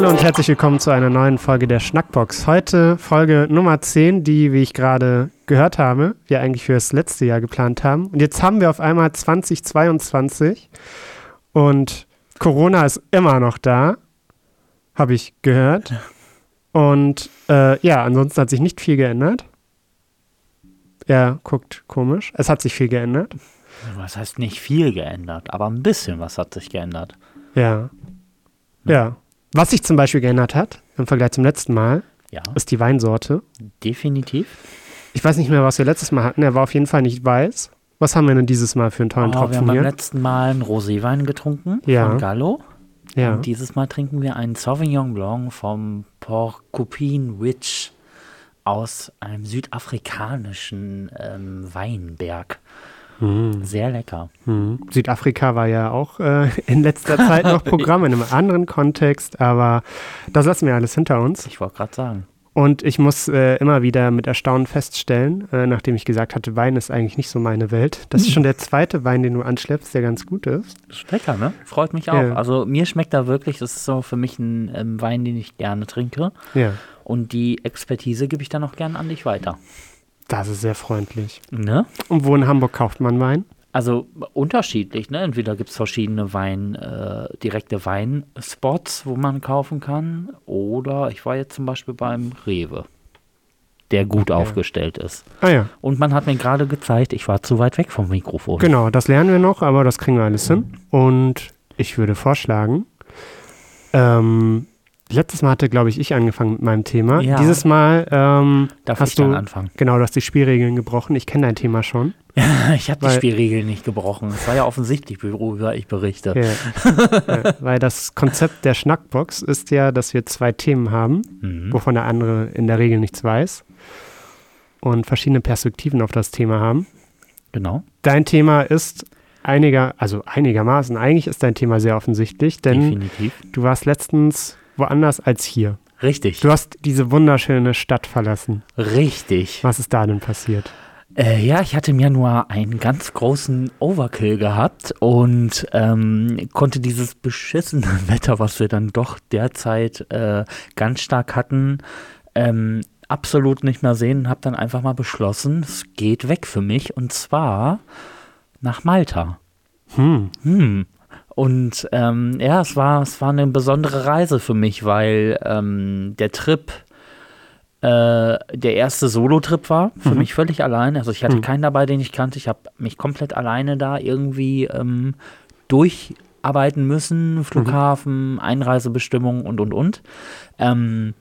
Hallo und herzlich willkommen zu einer neuen Folge der Schnackbox. Heute Folge Nummer 10, die, wie ich gerade gehört habe, wir eigentlich für das letzte Jahr geplant haben. Und jetzt haben wir auf einmal 2022 und Corona ist immer noch da, habe ich gehört. Und äh, ja, ansonsten hat sich nicht viel geändert. Er guckt komisch. Es hat sich viel geändert. Was heißt nicht viel geändert, aber ein bisschen was hat sich geändert. Ja. Ja. Was sich zum Beispiel geändert hat im Vergleich zum letzten Mal, Ja, ist die Weinsorte. definitiv. Ich weiß nicht mehr, was wir letztes Mal hatten. Er war auf jeden Fall nicht weiß. Was haben wir denn dieses Mal für einen tollen Oh, wir haben Tropfen beim hier? letzten Mal einen Roséwein getrunken Ja. von Gallo. Ja. Und dieses Mal trinken wir einen Sauvignon Blanc vom Porcupine Witch aus einem südafrikanischen ähm, Weinberg. Hm. Sehr lecker. Hm. Südafrika war ja auch äh, in letzter Zeit noch Programm in einem anderen Kontext, aber das lassen wir alles hinter uns. Ich wollte gerade sagen. Und ich muss äh, immer wieder mit Erstaunen feststellen, äh, nachdem ich gesagt hatte, Wein ist eigentlich nicht so meine Welt. Das ist schon der zweite Wein, den du anschleppst, der ganz gut ist. Ist lecker, ne? Freut mich auch. Ja. Also mir schmeckt da wirklich, das ist so für mich ein ähm, Wein, den ich gerne trinke. Ja, Und die Expertise gebe ich dann auch gern an dich weiter. Das ist sehr freundlich. Ne? Und wo in Hamburg kauft man Wein? Also unterschiedlich, ne? Entweder gibt es verschiedene Wein, äh, direkte Weinspots, wo man kaufen kann, oder ich war jetzt zum Beispiel beim Rewe, der gut aufgestellt ist. Ah ja, Und man hat mir gerade gezeigt, ich war zu weit weg vom Mikrofon. genau, das lernen wir noch, aber das kriegen wir alles hin. Und ich würde vorschlagen, ähm, letztes Mal hatte, glaube ich, ich angefangen mit meinem Thema. Ja. Dieses Mal ähm, Darf hast ich dann du, anfangen? genau, du hast die Spielregeln gebrochen. Ich kenne dein Thema schon. ich habe die Spielregeln nicht gebrochen. Es war ja offensichtlich, worüber ich berichte. Ja. ja, weil das Konzept der Schnackbox ist ja, dass wir zwei Themen haben, Mhm. wovon der andere in der Regel nichts weiß und verschiedene Perspektiven auf das Thema haben. Genau. Dein Thema ist einiger, also einigermaßen, eigentlich ist dein Thema sehr offensichtlich, denn Definitiv. du warst letztens woanders als hier. Richtig. Du hast diese wunderschöne Stadt verlassen. Richtig. Was ist da denn passiert? Äh, ja, ich hatte im Januar einen ganz großen Overkill gehabt und ähm, konnte dieses beschissene Wetter, was wir dann doch derzeit äh, ganz stark hatten, ähm, absolut nicht mehr sehen und habe dann einfach mal beschlossen, es geht weg für mich und zwar nach Malta. Hm, Hm. Und ähm, ja, es war, es war eine besondere Reise für mich, weil ähm, der Trip äh, der erste Solo-Trip war, für mich völlig allein. Also ich hatte Mhm. keinen dabei, den ich kannte. Ich habe mich komplett alleine da irgendwie ähm, durcharbeiten müssen. Flughafen, Einreisebestimmung und, und, und. Ähm,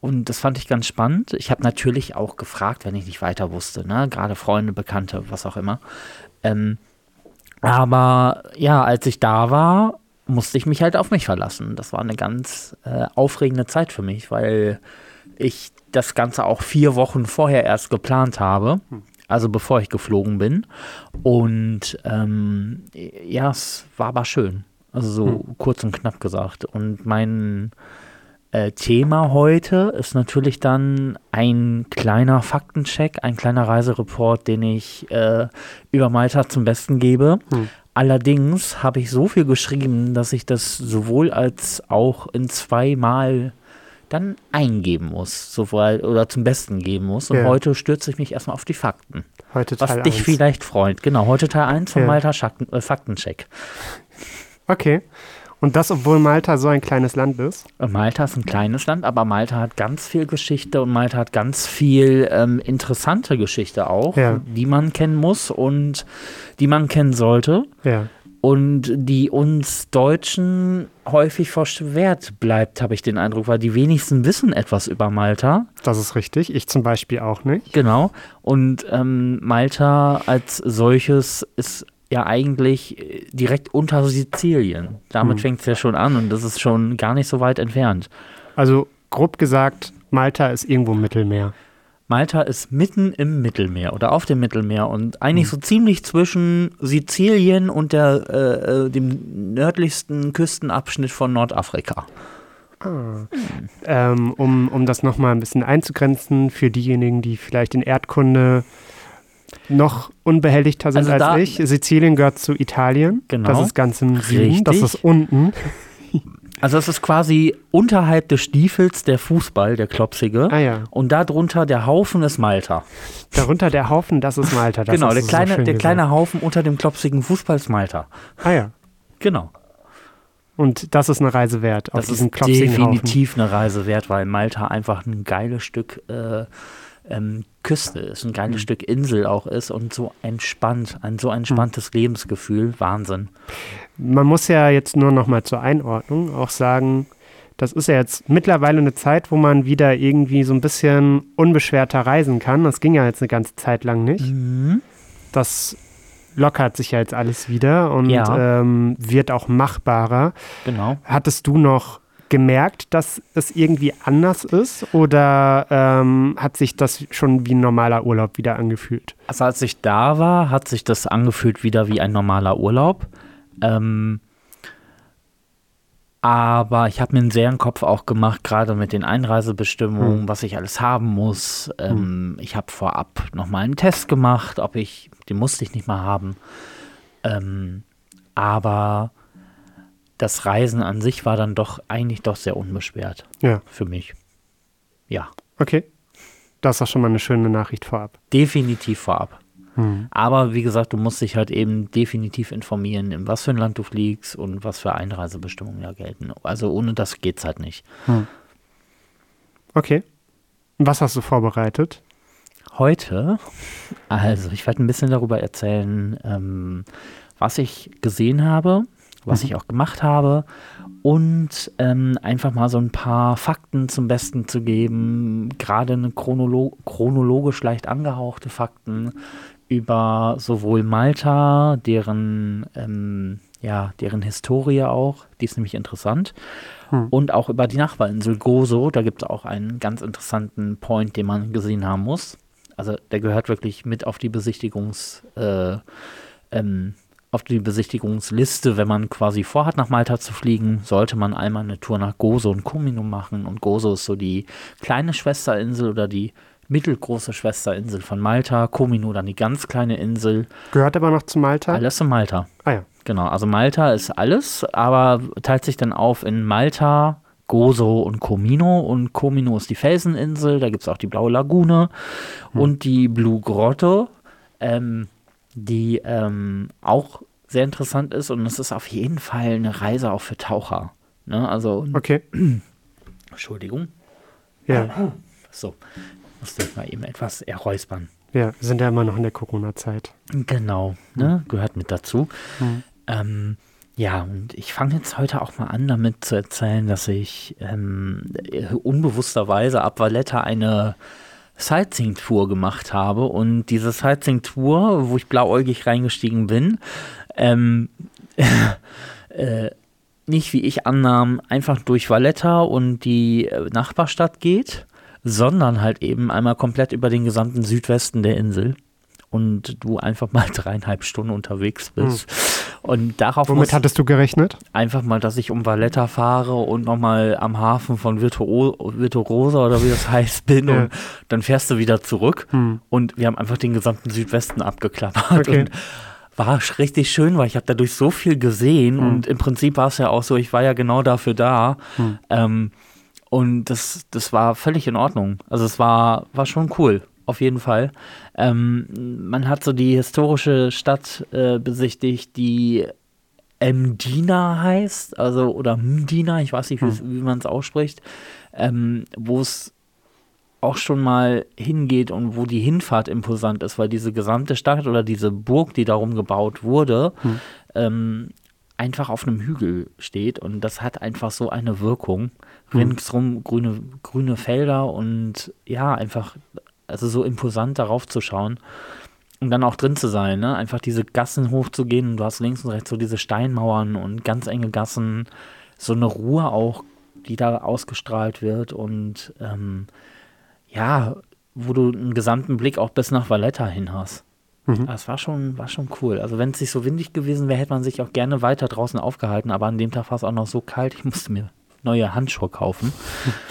und das fand ich ganz spannend. Ich habe natürlich auch gefragt, wenn ich nicht weiter wusste, ne? gerade Freunde, Bekannte, was auch immer. Ähm, aber ja, als ich da war, musste ich mich halt auf mich verlassen. Das war eine ganz äh, aufregende Zeit für mich, weil ich das Ganze auch vier Wochen vorher erst geplant habe. Also bevor ich geflogen bin. Und ähm, ja, es war aber schön. Also so kurz und knapp gesagt. Und mein äh, Thema heute ist natürlich dann ein kleiner Faktencheck, ein kleiner Reisereport, den ich äh, über Malta zum Besten gebe. Hm. Allerdings habe ich so viel geschrieben, dass ich das sowohl als auch in zweimal dann eingeben muss, sowohl oder zum Besten geben muss. Und Ja. heute stürze ich mich erstmal auf die Fakten. heute Was Teil dich 1. vielleicht freut. Genau, heute Teil 1 vom Ja. Malta äh, Faktencheck. Okay. Und das, obwohl Malta so ein kleines Land ist? Malta ist ein kleines Land, aber Malta hat ganz viel Geschichte und Malta hat ganz viel ähm, interessante Geschichte auch, Ja. die man kennen muss und die man kennen sollte Ja. und die uns Deutschen häufig verschwert bleibt, habe ich den Eindruck, weil die wenigsten wissen etwas über Malta. Das ist richtig. Ich zum Beispiel auch nicht. Genau. Und ähm, Malta als solches ist ja eigentlich äh, direkt unter Sizilien. Damit Hm. fängt es ja schon an und das ist schon gar nicht so weit entfernt. Also grob gesagt, Malta ist irgendwo im Mittelmeer. Malta ist mitten im Mittelmeer oder auf dem Mittelmeer und eigentlich so ziemlich zwischen Sizilien und der, äh, äh, dem nördlichsten Küstenabschnitt von Nordafrika. Ähm, um, um das nochmal ein bisschen einzugrenzen für diejenigen, die vielleicht in Erdkunde noch unbehelligter sind Also als da- ich. Sizilien gehört zu Italien. Genau. Das ist ganz im Süden. Das ist unten. Also es ist quasi unterhalb des Stiefels der Fußball, der klopsige. Ah ja. Und darunter der Haufen ist Malta. Darunter der Haufen, das ist Malta. Das genau, der so kleine, schön der kleine Haufen unter dem klopsigen Fußball ist Malta. Ah ja. Genau. Und das ist eine Reise wert, auf Das ist klopsigen Haufen. definitiv eine Reise wert, weil Malta einfach ein geiles Stück äh, ähm, Küste ist, ein geiles Mhm. Stück Insel auch ist und so entspannt, ein so entspanntes Lebensgefühl. Wahnsinn. Man muss ja jetzt nur noch mal zur Einordnung auch sagen, das ist ja jetzt mittlerweile eine Zeit, wo man wieder irgendwie so ein bisschen unbeschwerter reisen kann. Das ging ja jetzt eine ganze Zeit lang nicht. Mhm. Das lockert sich ja jetzt alles wieder und Ja. ähm, wird auch machbarer. Genau. Hattest du noch gemerkt, dass es irgendwie anders ist oder ähm, hat sich das schon wie ein normaler Urlaub wieder angefühlt? Also als ich da war, hat sich das angefühlt wieder wie ein normaler Urlaub. Ähm, aber ich habe mir einen sehr im Kopf auch gemacht, gerade mit den Einreisebestimmungen, Hm. was ich alles haben muss. Ähm, Ich habe vorab nochmal einen Test gemacht, ob ich, den musste ich nicht mal haben. Ähm, aber das Reisen an sich war dann doch eigentlich doch sehr unbeschwert Ja, für mich. Ja, okay. Das ist doch schon mal eine schöne Nachricht vorab. definitiv vorab. Hm. Aber wie gesagt, du musst dich halt eben definitiv informieren, in was für ein Land du fliegst und was für Einreisebestimmungen da gelten. Also ohne das geht's halt nicht. Okay. Und Was hast du vorbereitet? Heute, also ich werde ein bisschen darüber erzählen, ähm, was ich gesehen habe, was Mhm. ich auch gemacht habe und ähm, einfach mal so ein paar Fakten zum Besten zu geben, gerade eine chronolo chronologisch leicht angehauchte Fakten über sowohl Malta, deren, ähm, ja, deren Historie auch, die ist nämlich interessant, Hm. und auch über die Nachbarinsel Gozo, da gibt es auch einen ganz interessanten Point, den man gesehen haben muss. Also der gehört wirklich mit auf die Besichtigungs, äh, ähm, auf die Besichtigungsliste, wenn man quasi vorhat, nach Malta zu fliegen, sollte man einmal eine Tour nach Gozo und Comino machen. Und Gozo ist so die kleine Schwesterinsel oder die mittelgroße Schwesterinsel von Malta. Comino dann die ganz kleine Insel. Gehört aber noch zu Malta? Alles in Malta. Ah ja. Genau, also Malta ist alles, aber teilt sich dann auf in Malta, Gozo und Comino. Und Comino ist die Felseninsel, da gibt es auch die Blaue Lagune und die Blue Grotto, ähm, die ähm, auch sehr interessant ist. Und es ist auf jeden Fall eine Reise auch für Taucher. Ne? Also, Okay. Entschuldigung. Ja. So, musste ich mal eben etwas erräuspern. ja, wir sind ja immer noch in der Corona-Zeit. Genau, ne? gehört mit dazu. Mhm. Ähm, ja, und ich fange jetzt heute auch mal an, damit zu erzählen, dass ich ähm, äh, unbewussterweise ab Valletta eine Sightseeing-Tour gemacht habe. Und diese Sightseeing-Tour, wo ich blauäugig reingestiegen bin, ähm, äh, nicht wie ich annahm, einfach durch Valletta und die äh, Nachbarstadt geht, sondern halt eben einmal komplett über den gesamten Südwesten der Insel. Und du einfach mal dreieinhalb Stunden unterwegs bist. Und darauf Womit hattest du gerechnet? einfach mal, dass ich um Valletta fahre und nochmal am Hafen von Virtuo Virtuosa oder wie das heißt bin. Ja. Und dann fährst du wieder zurück. Hm. Und wir haben einfach den gesamten Südwesten abgeklappert. Okay. Und war richtig schön, weil ich habe dadurch so viel gesehen. Hm. Und im Prinzip war es ja auch so, ich war ja genau dafür da. Hm. Ähm, und das, das war völlig in Ordnung. Also es war, war schon cool, auf jeden Fall. Ähm, man hat so die historische Stadt äh, besichtigt, die Mdina heißt, also oder Mdina, ich weiß nicht, wie, wie man es ausspricht, ähm, wo es auch schon mal hingeht und wo die Hinfahrt imposant ist, weil diese gesamte Stadt oder diese Burg, die darum gebaut wurde, Hm. ähm, einfach auf einem Hügel steht und das hat einfach so eine Wirkung. Hm. Ringsrum grüne, grüne Felder und ja, einfach, also so imposant darauf zu schauen und dann auch drin zu sein, ne? Einfach diese Gassen hochzugehen und du hast links und rechts so diese Steinmauern und ganz enge Gassen, so eine Ruhe auch, die da ausgestrahlt wird und ähm, ja, wo du einen gesamten Blick auch bis nach Valletta hin hast. Mhm. Das war schon, war schon cool. Also wenn es nicht so windig gewesen wäre, hätte man sich auch gerne weiter draußen aufgehalten, aber an dem Tag war es auch noch so kalt, ich musste mir neue Handschuhe kaufen,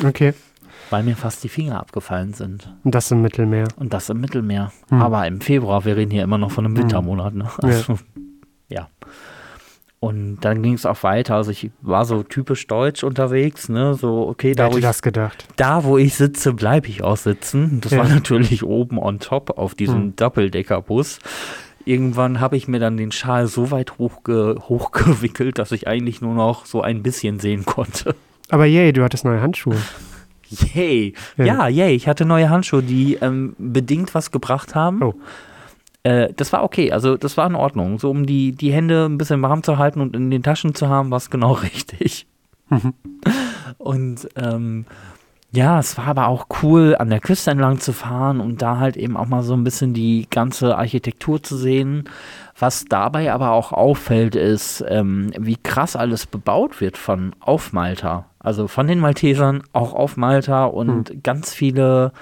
Okay. Weil mir fast die Finger abgefallen sind. Und das im Mittelmeer. Und das im Mittelmeer. Hm. Aber im Februar, wir reden hier immer noch von einem Wintermonat, ne? Also, ja. Und dann ging es auch weiter. Also ich war so typisch deutsch unterwegs, ne? So, okay, da wo, ich, das gedacht? da wo ich sitze, bleibe ich auch sitzen. Das Ja. war natürlich oben on top auf diesem Hm. Doppeldeckerbus. Irgendwann habe ich mir dann den Schal so weit hochge hochgewickelt, dass ich eigentlich nur noch so ein bisschen sehen konnte. Aber yay, du hattest neue Handschuhe. Yay. Ja. Ja, yay. Ich hatte neue Handschuhe, die ähm, bedingt was gebracht haben. Oh. Äh, das war okay, also das war in Ordnung. So um die, die Hände ein bisschen warm zu halten und in den Taschen zu haben, war es genau richtig. Mhm. Und ähm, ja, es war aber auch cool, an der Küste entlang zu fahren und da halt eben auch mal so ein bisschen die ganze Architektur zu sehen. Was dabei aber auch auffällt, ist, ähm, wie krass alles bebaut wird von auf Malta. Also von den Maltesern auch auf Malta und ganz viele,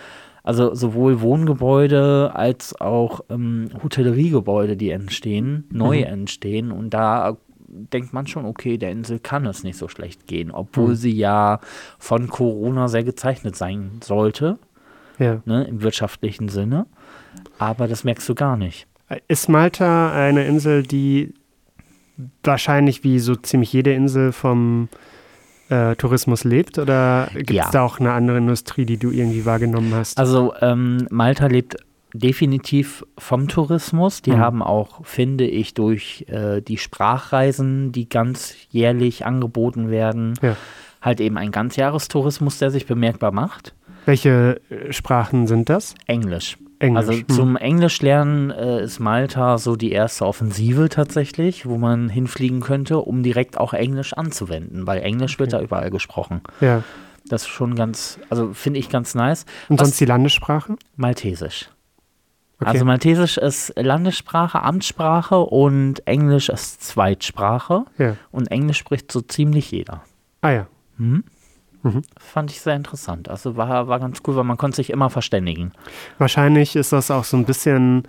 also sowohl Wohngebäude als auch ähm, Hotelleriegebäude, die entstehen, neu Mhm. entstehen. Und da denkt man schon, okay, der Insel kann es nicht so schlecht gehen, obwohl Mhm. sie ja von Corona sehr gezeichnet sein sollte, Ja. ne, im wirtschaftlichen Sinne. Aber das merkst du gar nicht. Ist Malta eine Insel, die wahrscheinlich wie so ziemlich jede Insel vom äh, Tourismus lebt? Oder gibt es Ja. da auch eine andere Industrie, die du irgendwie wahrgenommen hast? Also ähm, Malta lebt definitiv vom Tourismus. Die Mhm. haben auch, finde ich, durch äh, die Sprachreisen, die ganz jährlich angeboten werden, Ja. halt eben einen Ganzjahrestourismus, der sich bemerkbar macht. Welche äh, Sprachen sind das? Englisch. Englisch. Also Hm. zum Englischlernen äh, ist Malta so die erste Offensive tatsächlich, wo man hinfliegen könnte, um direkt auch Englisch anzuwenden, weil Englisch wird Okay. da überall gesprochen. Ja. Das ist schon ganz, also finde ich ganz nice. Und Was- sonst die Landessprache? Maltesisch. Okay. Also Maltesisch ist Landessprache, Amtssprache und Englisch ist Zweitsprache. ja. Und Englisch spricht so ziemlich jeder. Ah ja. Hm? Mhm. Fand ich sehr interessant. Also war, war ganz cool, weil man konnte sich immer verständigen. Wahrscheinlich ist das auch so ein bisschen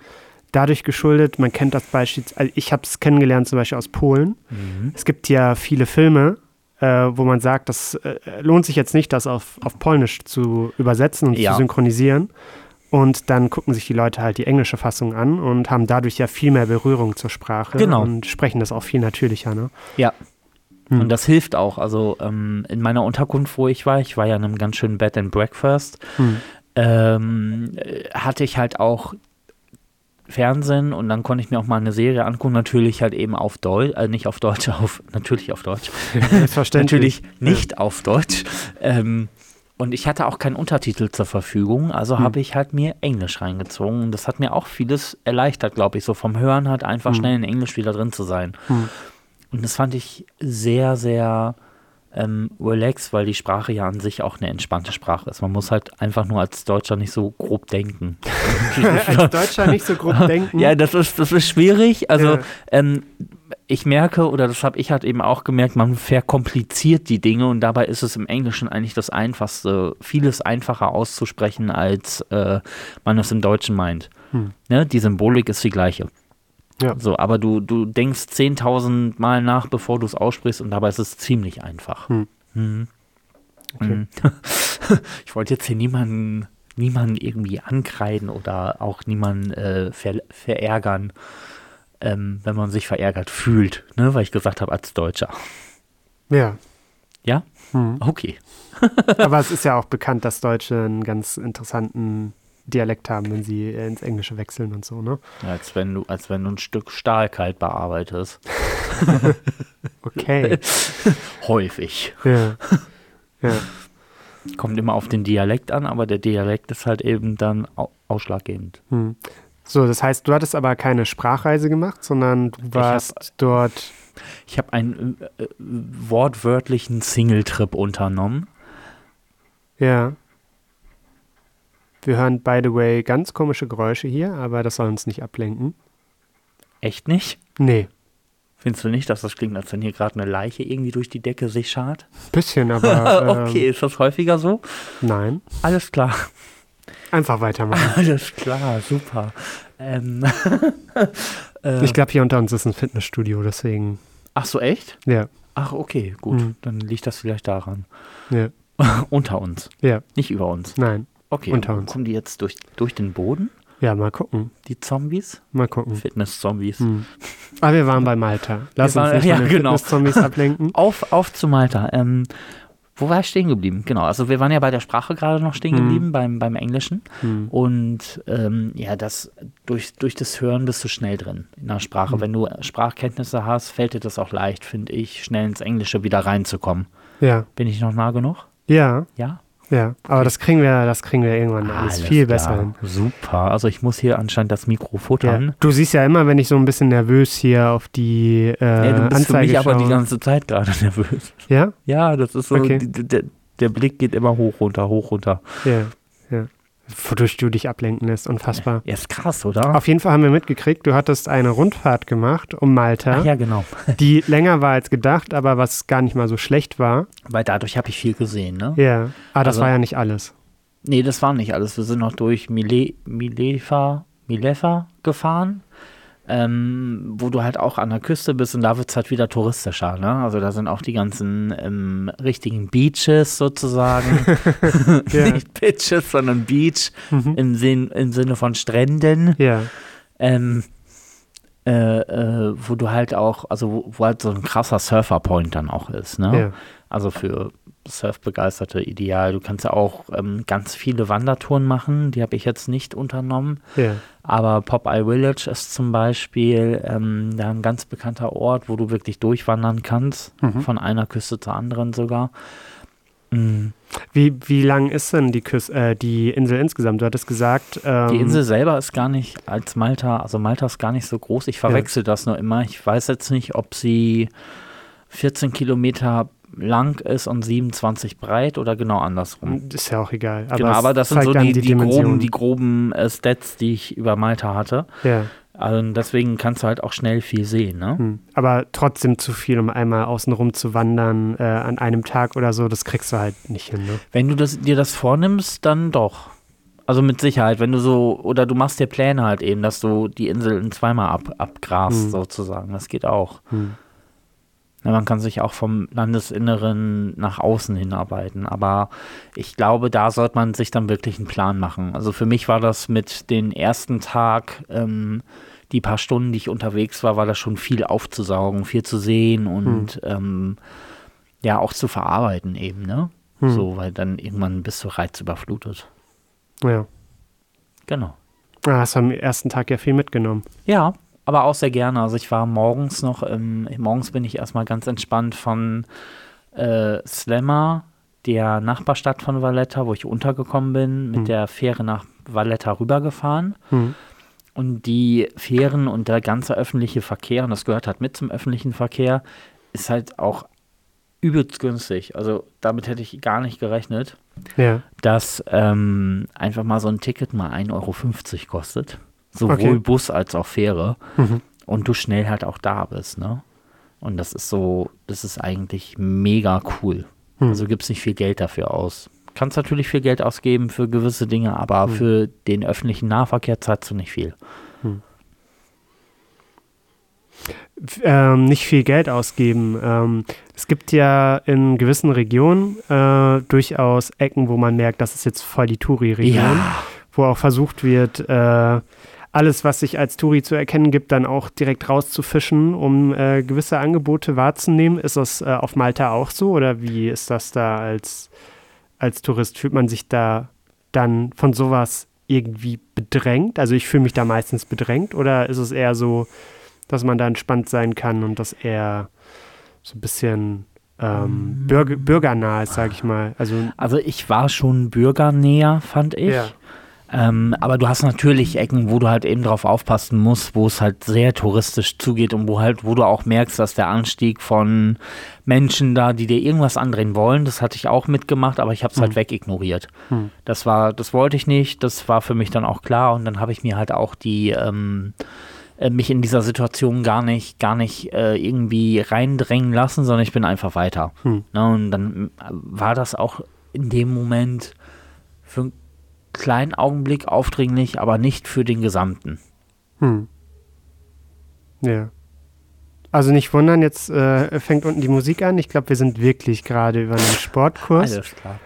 dadurch geschuldet, man kennt das beispielsweise, also ich habe es kennengelernt zum Beispiel aus Polen. Mhm. Es gibt ja viele Filme, äh, wo man sagt, das äh, lohnt sich jetzt nicht, das auf, auf Polnisch zu übersetzen und Ja. zu synchronisieren. Und dann gucken sich die Leute halt die englische Fassung an und haben dadurch ja viel mehr Berührung zur Sprache Genau. und sprechen das auch viel natürlicher. Ne? Ja. Hm. Und das hilft auch. Also ähm, in meiner Unterkunft, wo ich war, ich war ja in einem ganz schönen Bed and Breakfast, Hm. ähm, äh, hatte ich halt auch Fernsehen und dann konnte ich mir auch mal eine Serie angucken, natürlich halt eben auf Deutsch, äh, nicht auf Deutsch, auf, natürlich auf Deutsch, Selbstverständlich. natürlich nicht auf Deutsch. Ähm, und ich hatte auch keinen Untertitel zur Verfügung, also Hm. habe ich halt mir Englisch reingezogen. Und das hat mir auch vieles erleichtert, glaube ich, so vom Hören halt einfach Hm. schnell in Englisch wieder drin zu sein. Hm. Und das fand ich sehr, sehr ähm, relaxed, weil die Sprache ja an sich auch eine entspannte Sprache ist. Man muss halt einfach nur als Deutscher nicht so grob denken. Als Deutscher nicht so grob denken. Ja, das ist, das ist schwierig. Also Ja. ähm, ich merke, oder das habe ich halt eben auch gemerkt, man verkompliziert die Dinge und dabei ist es im Englischen eigentlich das Einfachste, vieles einfacher auszusprechen, als äh, man es im Deutschen meint. Hm. Ne? Die Symbolik ist die gleiche. Ja. So, aber du, du denkst 10.000 Mal nach, bevor du es aussprichst und dabei ist es ziemlich einfach. Hm. Mhm. Okay. Mhm. Ich wollte jetzt hier niemanden, niemanden irgendwie ankreiden oder auch niemanden äh, ver verärgern, ähm, wenn man sich verärgert fühlt, ne? weil ich gesagt habe, als Deutscher. ja. Ja? Hm. Okay. Aber es ist ja auch bekannt, dass Deutsche einen ganz interessanten Dialekt haben, wenn sie äh, ins Englische wechseln und so, ne? Als wenn du, als wenn du ein Stück Stahl kalt bearbeitest. Okay. Häufig. ja. Ja. Kommt immer auf den Dialekt an, aber der Dialekt ist halt eben dann au ausschlaggebend. Hm. So, das heißt, du hattest aber keine Sprachreise gemacht, sondern du warst dort. Ich habe einen äh, äh, wortwörtlichen Singletrip unternommen. Ja. Wir hören, by the way, ganz komische Geräusche hier, aber das soll uns nicht ablenken. Echt nicht? Nee, Findest du nicht, dass das klingt, als wenn hier gerade eine Leiche irgendwie durch die Decke sich schart? bisschen, aber. ähm, okay, ist das häufiger so? Nein. Alles klar. Einfach weitermachen. Alles klar, super. Ähm, äh, Ich glaube, hier unter uns ist ein Fitnessstudio, deswegen. ach so, echt? Ja. Ach, okay, gut. Mhm. Dann liegt das vielleicht daran. Ja. Unter uns, Ja. nicht über uns. Nein. Okay, Unter uns. kommen die jetzt durch, durch den Boden? Ja, mal gucken. Die Zombies? Mal gucken. Fitness-Zombies. Hm. Aber wir waren bei Malta. Lass Wir uns waren- nicht ja, von den genau. Fitness-Zombies ablenken. Auf, auf zu Malta. Ähm, wo war ich stehen geblieben? Genau, also wir waren ja bei der Sprache gerade noch stehen Mhm. geblieben, beim, beim Englischen. Hm. Und ähm, ja, das durch, durch das Hören bist du schnell drin in der Sprache. Mhm. Wenn du Sprachkenntnisse hast, fällt dir das auch leicht, finde ich, schnell ins Englische wieder reinzukommen. Ja, Bin ich noch nah genug? ja, Ja? Ja. Aber das kriegen wir, das kriegen wir irgendwann alles, Alles viel klar. besser hin. Super. Also ich muss hier anscheinend das Mikro Ja. futtern. Du siehst ja immer, wenn ich so ein bisschen nervös hier auf die äh, Ja, du bist für Anzeige mich aber die ganze Zeit gerade nervös. Ja? Ja, das ist so, Okay. der, der Blick geht immer hoch, runter, hoch, runter. Ja, ja. Wodurch du dich ablenken lässt, unfassbar. Ja, ist krass, oder? Auf jeden Fall haben wir mitgekriegt, du hattest eine Rundfahrt gemacht um Malta, Ach ja, genau. die länger war als gedacht, aber was gar nicht mal so schlecht war. Weil dadurch habe ich viel gesehen, ne? Ja, aber das Also- war ja nicht alles. Nee, das war nicht alles. Wir sind noch durch Mile Milefa, Milefa gefahren, ähm, wo du halt auch an der Küste bist und da wird es halt wieder touristischer. Ne? Also da sind auch die ganzen ähm, richtigen Beaches sozusagen. Ja. Nicht Beaches, sondern Beach Mhm. im, Sinn, im Sinne von Stränden. Ja, Ähm, äh, äh, wo du halt auch, also wo, wo halt so ein krasser Surfer-Point dann auch ist. Ne? ja. Also für Surfbegeisterte ideal. Du kannst ja auch ähm, ganz viele Wandertouren machen. Die habe ich jetzt nicht unternommen. ja. Aber Popeye Village ist zum Beispiel ähm, da ein ganz bekannter Ort, wo du wirklich durchwandern kannst. Mhm. Von einer Küste zur anderen sogar. Mm, Wie, wie lang ist denn die, Küs äh, die Insel insgesamt? Du hattest gesagt, ähm, Die Insel selber ist gar nicht als Malta, also Malta ist gar nicht so groß. Ich verwechsel das nur immer. Ich weiß jetzt nicht, ob sie 14 Kilometer lang ist und 27 breit oder genau andersrum. ist ja auch egal. Aber genau, aber das sind so die, die, Dimension. groben, die groben äh, Stats, die ich über Malta hatte. Ja. Also deswegen kannst du halt auch schnell viel sehen, ne? Hm. Aber trotzdem zu viel, um einmal außenrum zu wandern äh, an einem Tag oder so, das kriegst du halt nicht hin. Ne? Wenn du das, dir das vornimmst, dann doch. Also mit Sicherheit, wenn du so, oder du machst dir Pläne halt eben, dass du die Inseln zweimal ab, abgrast, Hm. sozusagen. Das geht auch. Hm. Ja, man kann sich auch vom Landesinneren nach außen hinarbeiten, aber ich glaube, da sollte man sich dann wirklich einen Plan machen. Also für mich war das mit den ersten Tag, ähm, die paar Stunden, die ich unterwegs war, war das schon viel aufzusaugen, viel zu sehen und ähm, ja auch zu verarbeiten eben, ne? Hm. So, weil dann irgendwann bist du reizüberflutet. Ja. Genau. Ah, hast du am ersten Tag ja viel mitgenommen. Ja, aber auch sehr gerne. Also ich war morgens noch, ähm, morgens bin ich erstmal ganz entspannt von äh, Slammer, der Nachbarstadt von Valletta, wo ich untergekommen bin, mit Hm. der Fähre nach Valletta rübergefahren. Hm. Und die Fähren und der ganze öffentliche Verkehr, und das gehört halt mit zum öffentlichen Verkehr, ist halt auch übelst günstig. Also damit hätte ich gar nicht gerechnet, Ja. dass ähm, einfach mal so ein Ticket mal 1,50 Euro kostet. Sowohl Okay. Bus als auch Fähre. Mhm. Und du schnell halt auch da bist, ne? Und das ist so, das ist eigentlich mega cool. Hm. Also gibst nicht viel Geld dafür aus. Kannst natürlich viel Geld ausgeben für gewisse Dinge, aber Hm. für den öffentlichen Nahverkehr zahlst du nicht viel. F- ähm, nicht viel Geld ausgeben. Ähm, es gibt ja in gewissen Regionen äh, durchaus Ecken, wo man merkt, das ist jetzt voll die Touri-Region, wo auch versucht wird, äh, alles, was sich als Touri zu erkennen gibt, dann auch direkt rauszufischen, um äh, gewisse Angebote wahrzunehmen. Ist das äh, auf Malta auch so oder wie ist das da als, als Tourist? Fühlt man sich da dann von sowas irgendwie bedrängt? Also ich fühle mich da meistens bedrängt oder ist es eher so, dass man da entspannt sein kann und das eher so ein bisschen ähm, bürger, bürgernah ist, sage ich mal. Also Also ich war schon bürgernäher, fand ich. Ja. Ähm, aber du hast natürlich Ecken, wo du halt eben drauf aufpassen musst, wo es halt sehr touristisch zugeht und wo halt, wo du auch merkst, dass der Anstieg von Menschen da, die dir irgendwas andrehen wollen, das hatte ich auch mitgemacht, aber ich habe es halt wegignoriert. Hm. Das war, das wollte ich nicht, das war für mich dann auch klar und dann habe ich mir halt auch die ähm, äh, mich in dieser Situation gar nicht, gar nicht äh, irgendwie reindrängen lassen, sondern ich bin einfach weiter. Hm. Ne, und dann äh, war das auch in dem Moment für kleinen Augenblick aufdringlich, aber nicht für den gesamten. Hm. Ja. Also nicht wundern, jetzt äh, fängt unten die Musik an. Ich glaube, wir sind wirklich gerade über einen Sportkurs. Alles klar.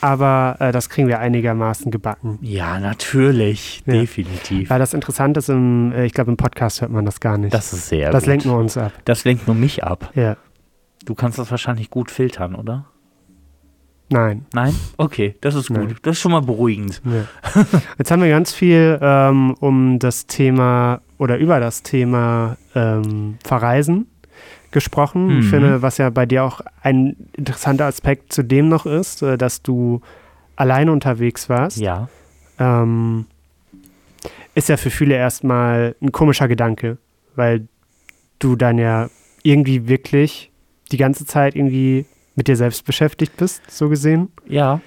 aber äh, das kriegen wir einigermaßen gebacken. Ja, natürlich, Ja. definitiv. Weil das Interessante ist, im, äh, ich glaube, im Podcast hört man das gar nicht. Das ist sehr das gut. lenkt nur uns ab. das lenkt nur mich ab. Ja. Du kannst das wahrscheinlich gut filtern, oder? Nein. Nein? Okay, das ist gut. Nein. Das ist schon mal beruhigend. Ja. Jetzt haben wir ganz viel ähm, um das Thema oder über das Thema ähm, Verreisen gesprochen. Ich Mhm. finde, was ja bei dir auch ein interessanter Aspekt zu dem noch ist, äh, dass du alleine unterwegs warst, Ja. ähm, ist ja für viele erstmal ein komischer Gedanke, weil du dann ja irgendwie wirklich die ganze Zeit irgendwie mit dir selbst beschäftigt bist, so gesehen. Ja.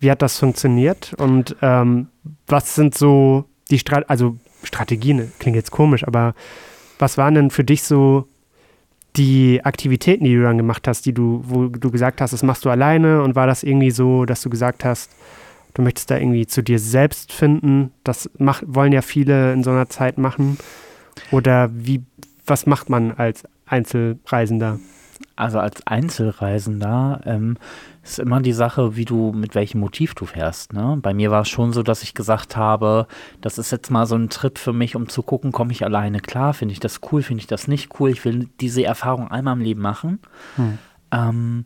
Wie hat das funktioniert und ähm, was sind so die Strat also Strategien, klingt jetzt komisch, aber was waren denn für dich so die Aktivitäten, die du dann gemacht hast, die du, wo du gesagt hast, das machst du alleine und war das irgendwie so, dass du gesagt hast, du möchtest da irgendwie zu dir selbst finden, das mach, wollen ja viele in so einer Zeit machen oder wie, was macht man als Einzelreisender? Also als Einzelreisender ähm, ist immer die Sache, wie du, mit welchem Motiv du fährst. Ne? Bei mir war es schon so, dass ich gesagt habe, das ist jetzt mal so ein Trip für mich, um zu gucken, komme ich alleine klar, finde ich das cool, finde ich das nicht cool. Ich will diese Erfahrung einmal im Leben machen. Hm. Ähm,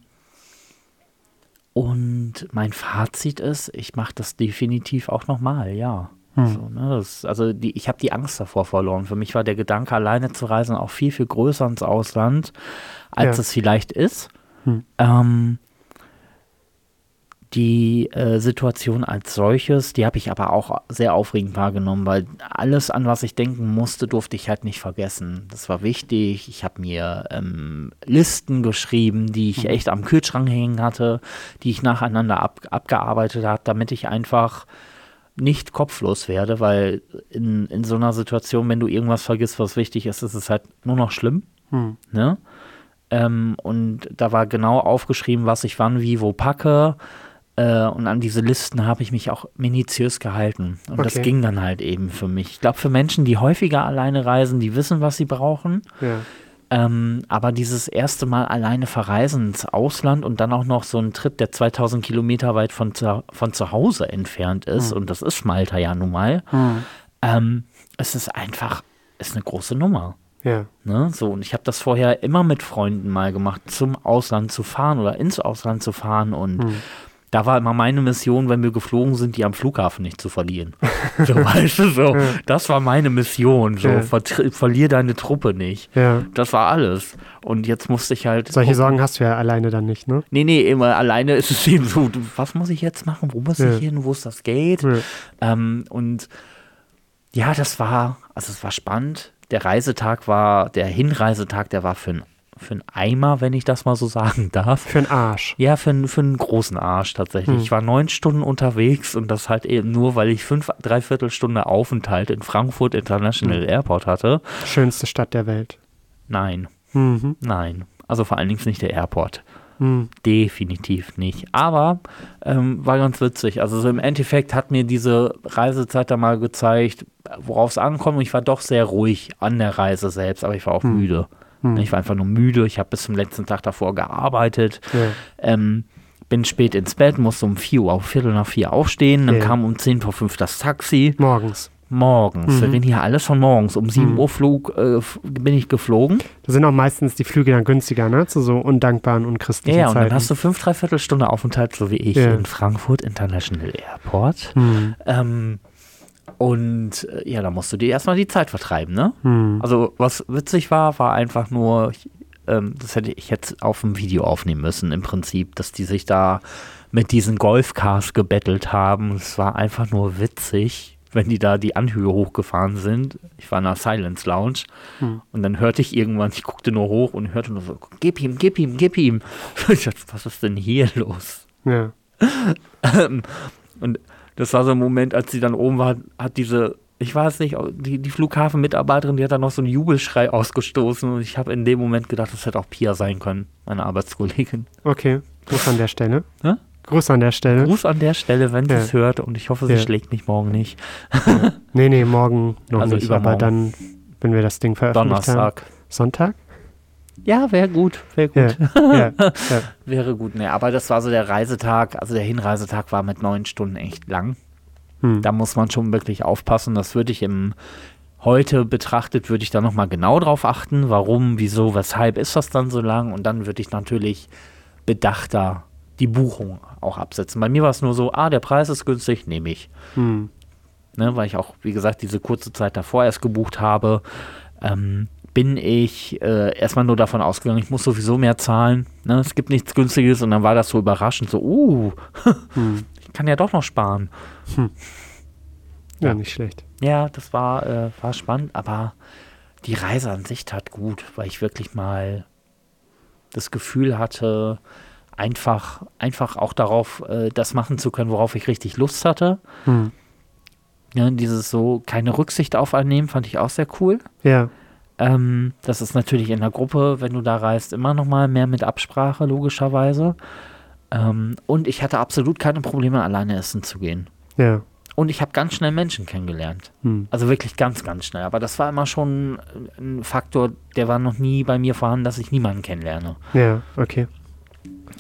und mein Fazit ist, ich mache das definitiv auch nochmal, ja. Hm. So, ne, das, also die, ich habe die Angst davor verloren. Für mich war der Gedanke, alleine zu reisen, auch viel, viel größer ins Ausland, als Ja. es vielleicht ist. Hm. Ähm, die äh, Situation als solches, die habe ich aber auch sehr aufregend wahrgenommen, weil alles, an was ich denken musste, durfte ich halt nicht vergessen. Das war wichtig. Ich habe mir ähm, Listen geschrieben, die ich echt am Kühlschrank hängen hatte, die ich nacheinander ab, abgearbeitet habe, damit ich einfach nicht kopflos werde, weil in, in so einer Situation, wenn du irgendwas vergisst, was wichtig ist, ist es halt nur noch schlimm. Hm. Ne? Ähm, und da war genau aufgeschrieben, was ich wann, wie, wo packe. Äh, und an diese Listen habe ich mich auch minutiös gehalten. Und das Okay. ging dann halt eben für mich. Ich glaube, für Menschen, die häufiger alleine reisen, die wissen, was sie brauchen. Ja. Ähm, aber dieses erste Mal alleine verreisen ins Ausland und dann auch noch so ein Trip, der 2000 Kilometer weit von zu, von zu Hause entfernt ist, und das ist Malta ja nun mal, Hm. ähm, es ist einfach, ist eine große Nummer. Ja. Ne? So, und ich habe das vorher immer mit Freunden mal gemacht, zum Ausland zu fahren oder ins Ausland zu fahren. Und Hm. Da war immer meine Mission, wenn wir geflogen sind, die am Flughafen nicht zu verlieren. so, weißt du, so, das war meine Mission. So, Ja. vertr- verlier deine Truppe nicht. Ja. Das war alles. Und jetzt musste ich halt. Solche gucken. Sorgen hast du ja alleine dann nicht, ne? Nee, nee, immer alleine ist es eben so, was muss ich jetzt machen? Wo muss Ja. ich hin? Wo ist das Gate? Ja. Ähm, und ja, das war, also es war spannend. Der Reisetag war, der Hinreisetag, der war für ein, für ein Eimer, wenn ich das mal so sagen darf. Für den Arsch. Ja, für, einen- für einen großen Arsch tatsächlich. Hm. Ich war neun Stunden unterwegs und das halt eben nur, weil ich fünf, dreiviertel Stunde Aufenthalt in Frankfurt International Hm. Airport hatte. Schönste Stadt der Welt. Nein, Mhm. nein. Also vor allen Dingen nicht der Airport. Mhm. Definitiv nicht. Aber ähm, war ganz witzig. Also so im Endeffekt hat mir diese Reisezeit da mal gezeigt, worauf es ankommt. Ich war doch sehr ruhig an der Reise selbst, aber ich war auch Hm. müde. Hm. Ich war einfach nur müde. Ich habe bis zum letzten Tag davor gearbeitet. Ja. Ähm, bin spät ins Bett, musste um 4 Uhr, Viertel nach 4 aufstehen. Dann Ja. kam um 10 vor 5 das Taxi. Morgens. Morgens. Wir Mhm. reden hier alles von morgens. Um 7 Mhm. Uhr flog, äh, bin ich geflogen. Da sind auch meistens die Flüge dann günstiger, ne? Zu so undankbaren und christlichen ja, und Zeiten. dann hast du fünf, dreiviertel Stunde Aufenthalt, so wie ich, Ja. in Frankfurt International Airport. Hm. Ähm, und äh, ja, da musst du dir erstmal die Zeit vertreiben, ne? Hm. Also, was witzig war, war einfach nur, ich, ähm, das hätte ich jetzt auf dem Video aufnehmen müssen, im Prinzip, dass die sich da mit diesen Golfcars gebettelt haben. Es war einfach nur witzig, wenn die da die Anhöhe hochgefahren sind. Ich war in der Silence Lounge Hm. und dann hörte ich irgendwann, ich guckte nur hoch und hörte nur so, gib ihm, gib ihm, gib ihm. Ich dachte, was ist denn hier los? Ja. Ähm, und das war so ein Moment, als sie dann oben war, hat diese, ich weiß nicht, die, die Flughafenmitarbeiterin, die hat dann noch so einen Jubelschrei ausgestoßen und ich habe in dem Moment gedacht, das hätte auch Pia sein können, meine Arbeitskollegin. Okay. Gruß an der Stelle. Hä? Gruß an der Stelle. Gruß an der Stelle, wenn sie Ja. es hört und ich hoffe, sie Ja. schlägt mich morgen nicht. Nee, nee, morgen noch Also nicht. Aber dann, wenn wir das Ding veröffentlicht haben. Donnerstag. Sonntag? Ja, wäre gut, wäre gut. Ja, ja, ja. Wäre gut, ne. Aber das war so der Reisetag, also der Hinreisetag war mit neun Stunden echt lang. Hm. Da muss man schon wirklich aufpassen. Das würde ich im heute betrachtet, würde ich da nochmal genau drauf achten. Warum, wieso, weshalb ist das dann so lang? Und dann würde ich natürlich bedachter die Buchung auch absetzen. Bei mir war es nur so, ah, der Preis ist günstig, nehme ich. Hm. Ne, weil ich auch, wie gesagt, diese kurze Zeit davor erst gebucht habe. Ähm, bin ich äh, erstmal nur davon ausgegangen, ich muss sowieso mehr zahlen. Ne? Es gibt nichts Günstiges und dann war das so überraschend, so, uh, Hm. ich kann ja doch noch sparen. Ja, Ja. nicht schlecht. Ja, das war, äh, war spannend, aber die Reise an sich tat gut, weil ich wirklich mal das Gefühl hatte, einfach, einfach auch darauf, äh, das machen zu können, worauf ich richtig Lust hatte. Hm. Ja, dieses so keine Rücksicht auf einnehmen, fand ich auch sehr cool. Ja, Ähm, das ist natürlich in der Gruppe, wenn du da reist, immer noch mal mehr mit Absprache, logischerweise. Ähm, und ich hatte absolut keine Probleme, alleine essen zu gehen. ja. Und ich habe ganz schnell Menschen kennengelernt. Hm. Also wirklich ganz, ganz schnell. Aber das war immer schon ein Faktor, der war noch nie bei mir vorhanden, dass ich niemanden kennenlerne. Ja, okay.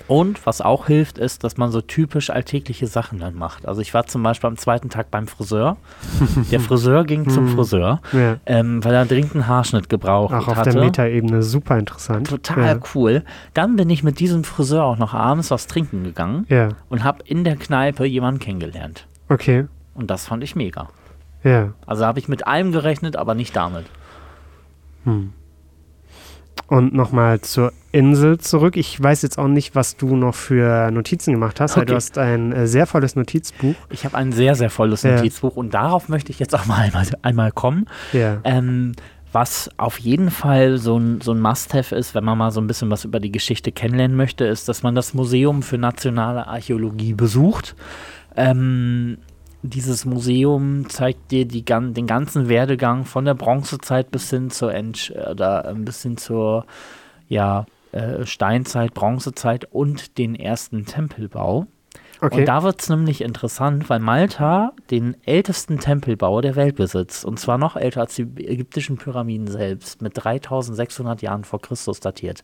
Und was auch hilft, ist, dass man so typisch alltägliche Sachen dann macht. Also ich war zum Beispiel am zweiten Tag beim Friseur. Der Friseur ging zum Hm. Friseur, Ja. ähm, weil er dringend einen Haarschnitt gebraucht Auch auf hatte. der Metaebene super interessant. Total Ja. cool. Dann bin ich mit diesem Friseur auch noch abends was trinken gegangen ja, und habe in der Kneipe jemanden kennengelernt. okay. Und das fand ich mega. Ja. Also habe ich mit allem gerechnet, aber nicht damit. Hm. Und nochmal zur Insel zurück. Ich weiß jetzt auch nicht, was du noch für Notizen gemacht hast, weil du Okay. hast ein äh, sehr volles Notizbuch. Ich habe ein sehr, sehr volles Ja. Notizbuch und darauf möchte ich jetzt auch mal einmal, einmal kommen. Ja. Ähm, was auf jeden Fall so ein, so ein Must-Have ist, wenn man mal so ein bisschen was über die Geschichte kennenlernen möchte, ist, dass man das Museum für nationale Archäologie besucht. Ähm, dieses Museum zeigt dir die, den ganzen Werdegang von der Bronzezeit bis hin zur Entsch oder ähm, bis hin zur ja, äh, Steinzeit, Bronzezeit und den ersten Tempelbau. Okay. Und da wird es nämlich interessant, weil Malta den ältesten Tempelbau der Welt besitzt. Und zwar noch älter als die ägyptischen Pyramiden selbst, mit 3600 Jahren vor Christus datiert.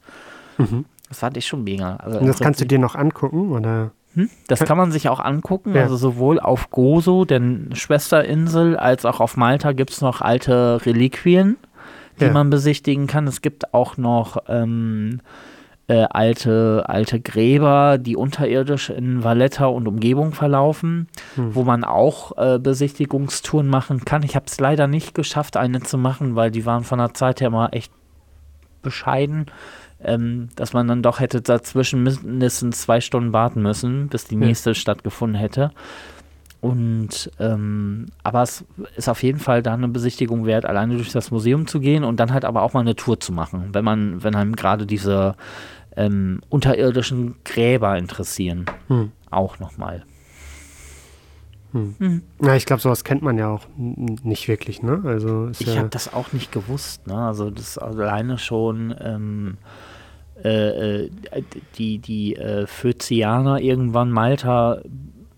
Mhm. Das fand ich schon mega. Also Und das kannst du dir noch angucken, oder? Hm? Das kann man sich auch angucken, Ja. also sowohl auf Gozo, der Schwesterinsel, als auch auf Malta gibt es noch alte Reliquien, die Ja. man besichtigen kann. Es gibt auch noch ähm, äh, alte, alte Gräber, die unterirdisch in Valletta und Umgebung verlaufen, Hm. wo man auch äh, Besichtigungstouren machen kann. Ich habe es leider nicht geschafft, eine zu machen, weil die waren von der Zeit her immer echt bescheiden, ähm, dass man dann doch hätte dazwischen mindestens zwei Stunden warten müssen, bis die Ja. nächste stattgefunden hätte. Und ähm, aber es ist auf jeden Fall da eine Besichtigung wert, alleine durch das Museum zu gehen und dann halt aber auch mal eine Tour zu machen, wenn man, wenn einem gerade diese ähm, unterirdischen Gräber interessieren. Hm. Auch nochmal. Hm. Hm. Ja, ich glaube, sowas kennt man ja auch nicht wirklich, ne? Also ist Ich ja, habe das auch nicht gewusst, ne? Also das alleine schon ähm, äh, äh, die, die äh, Phoenicianer irgendwann Malta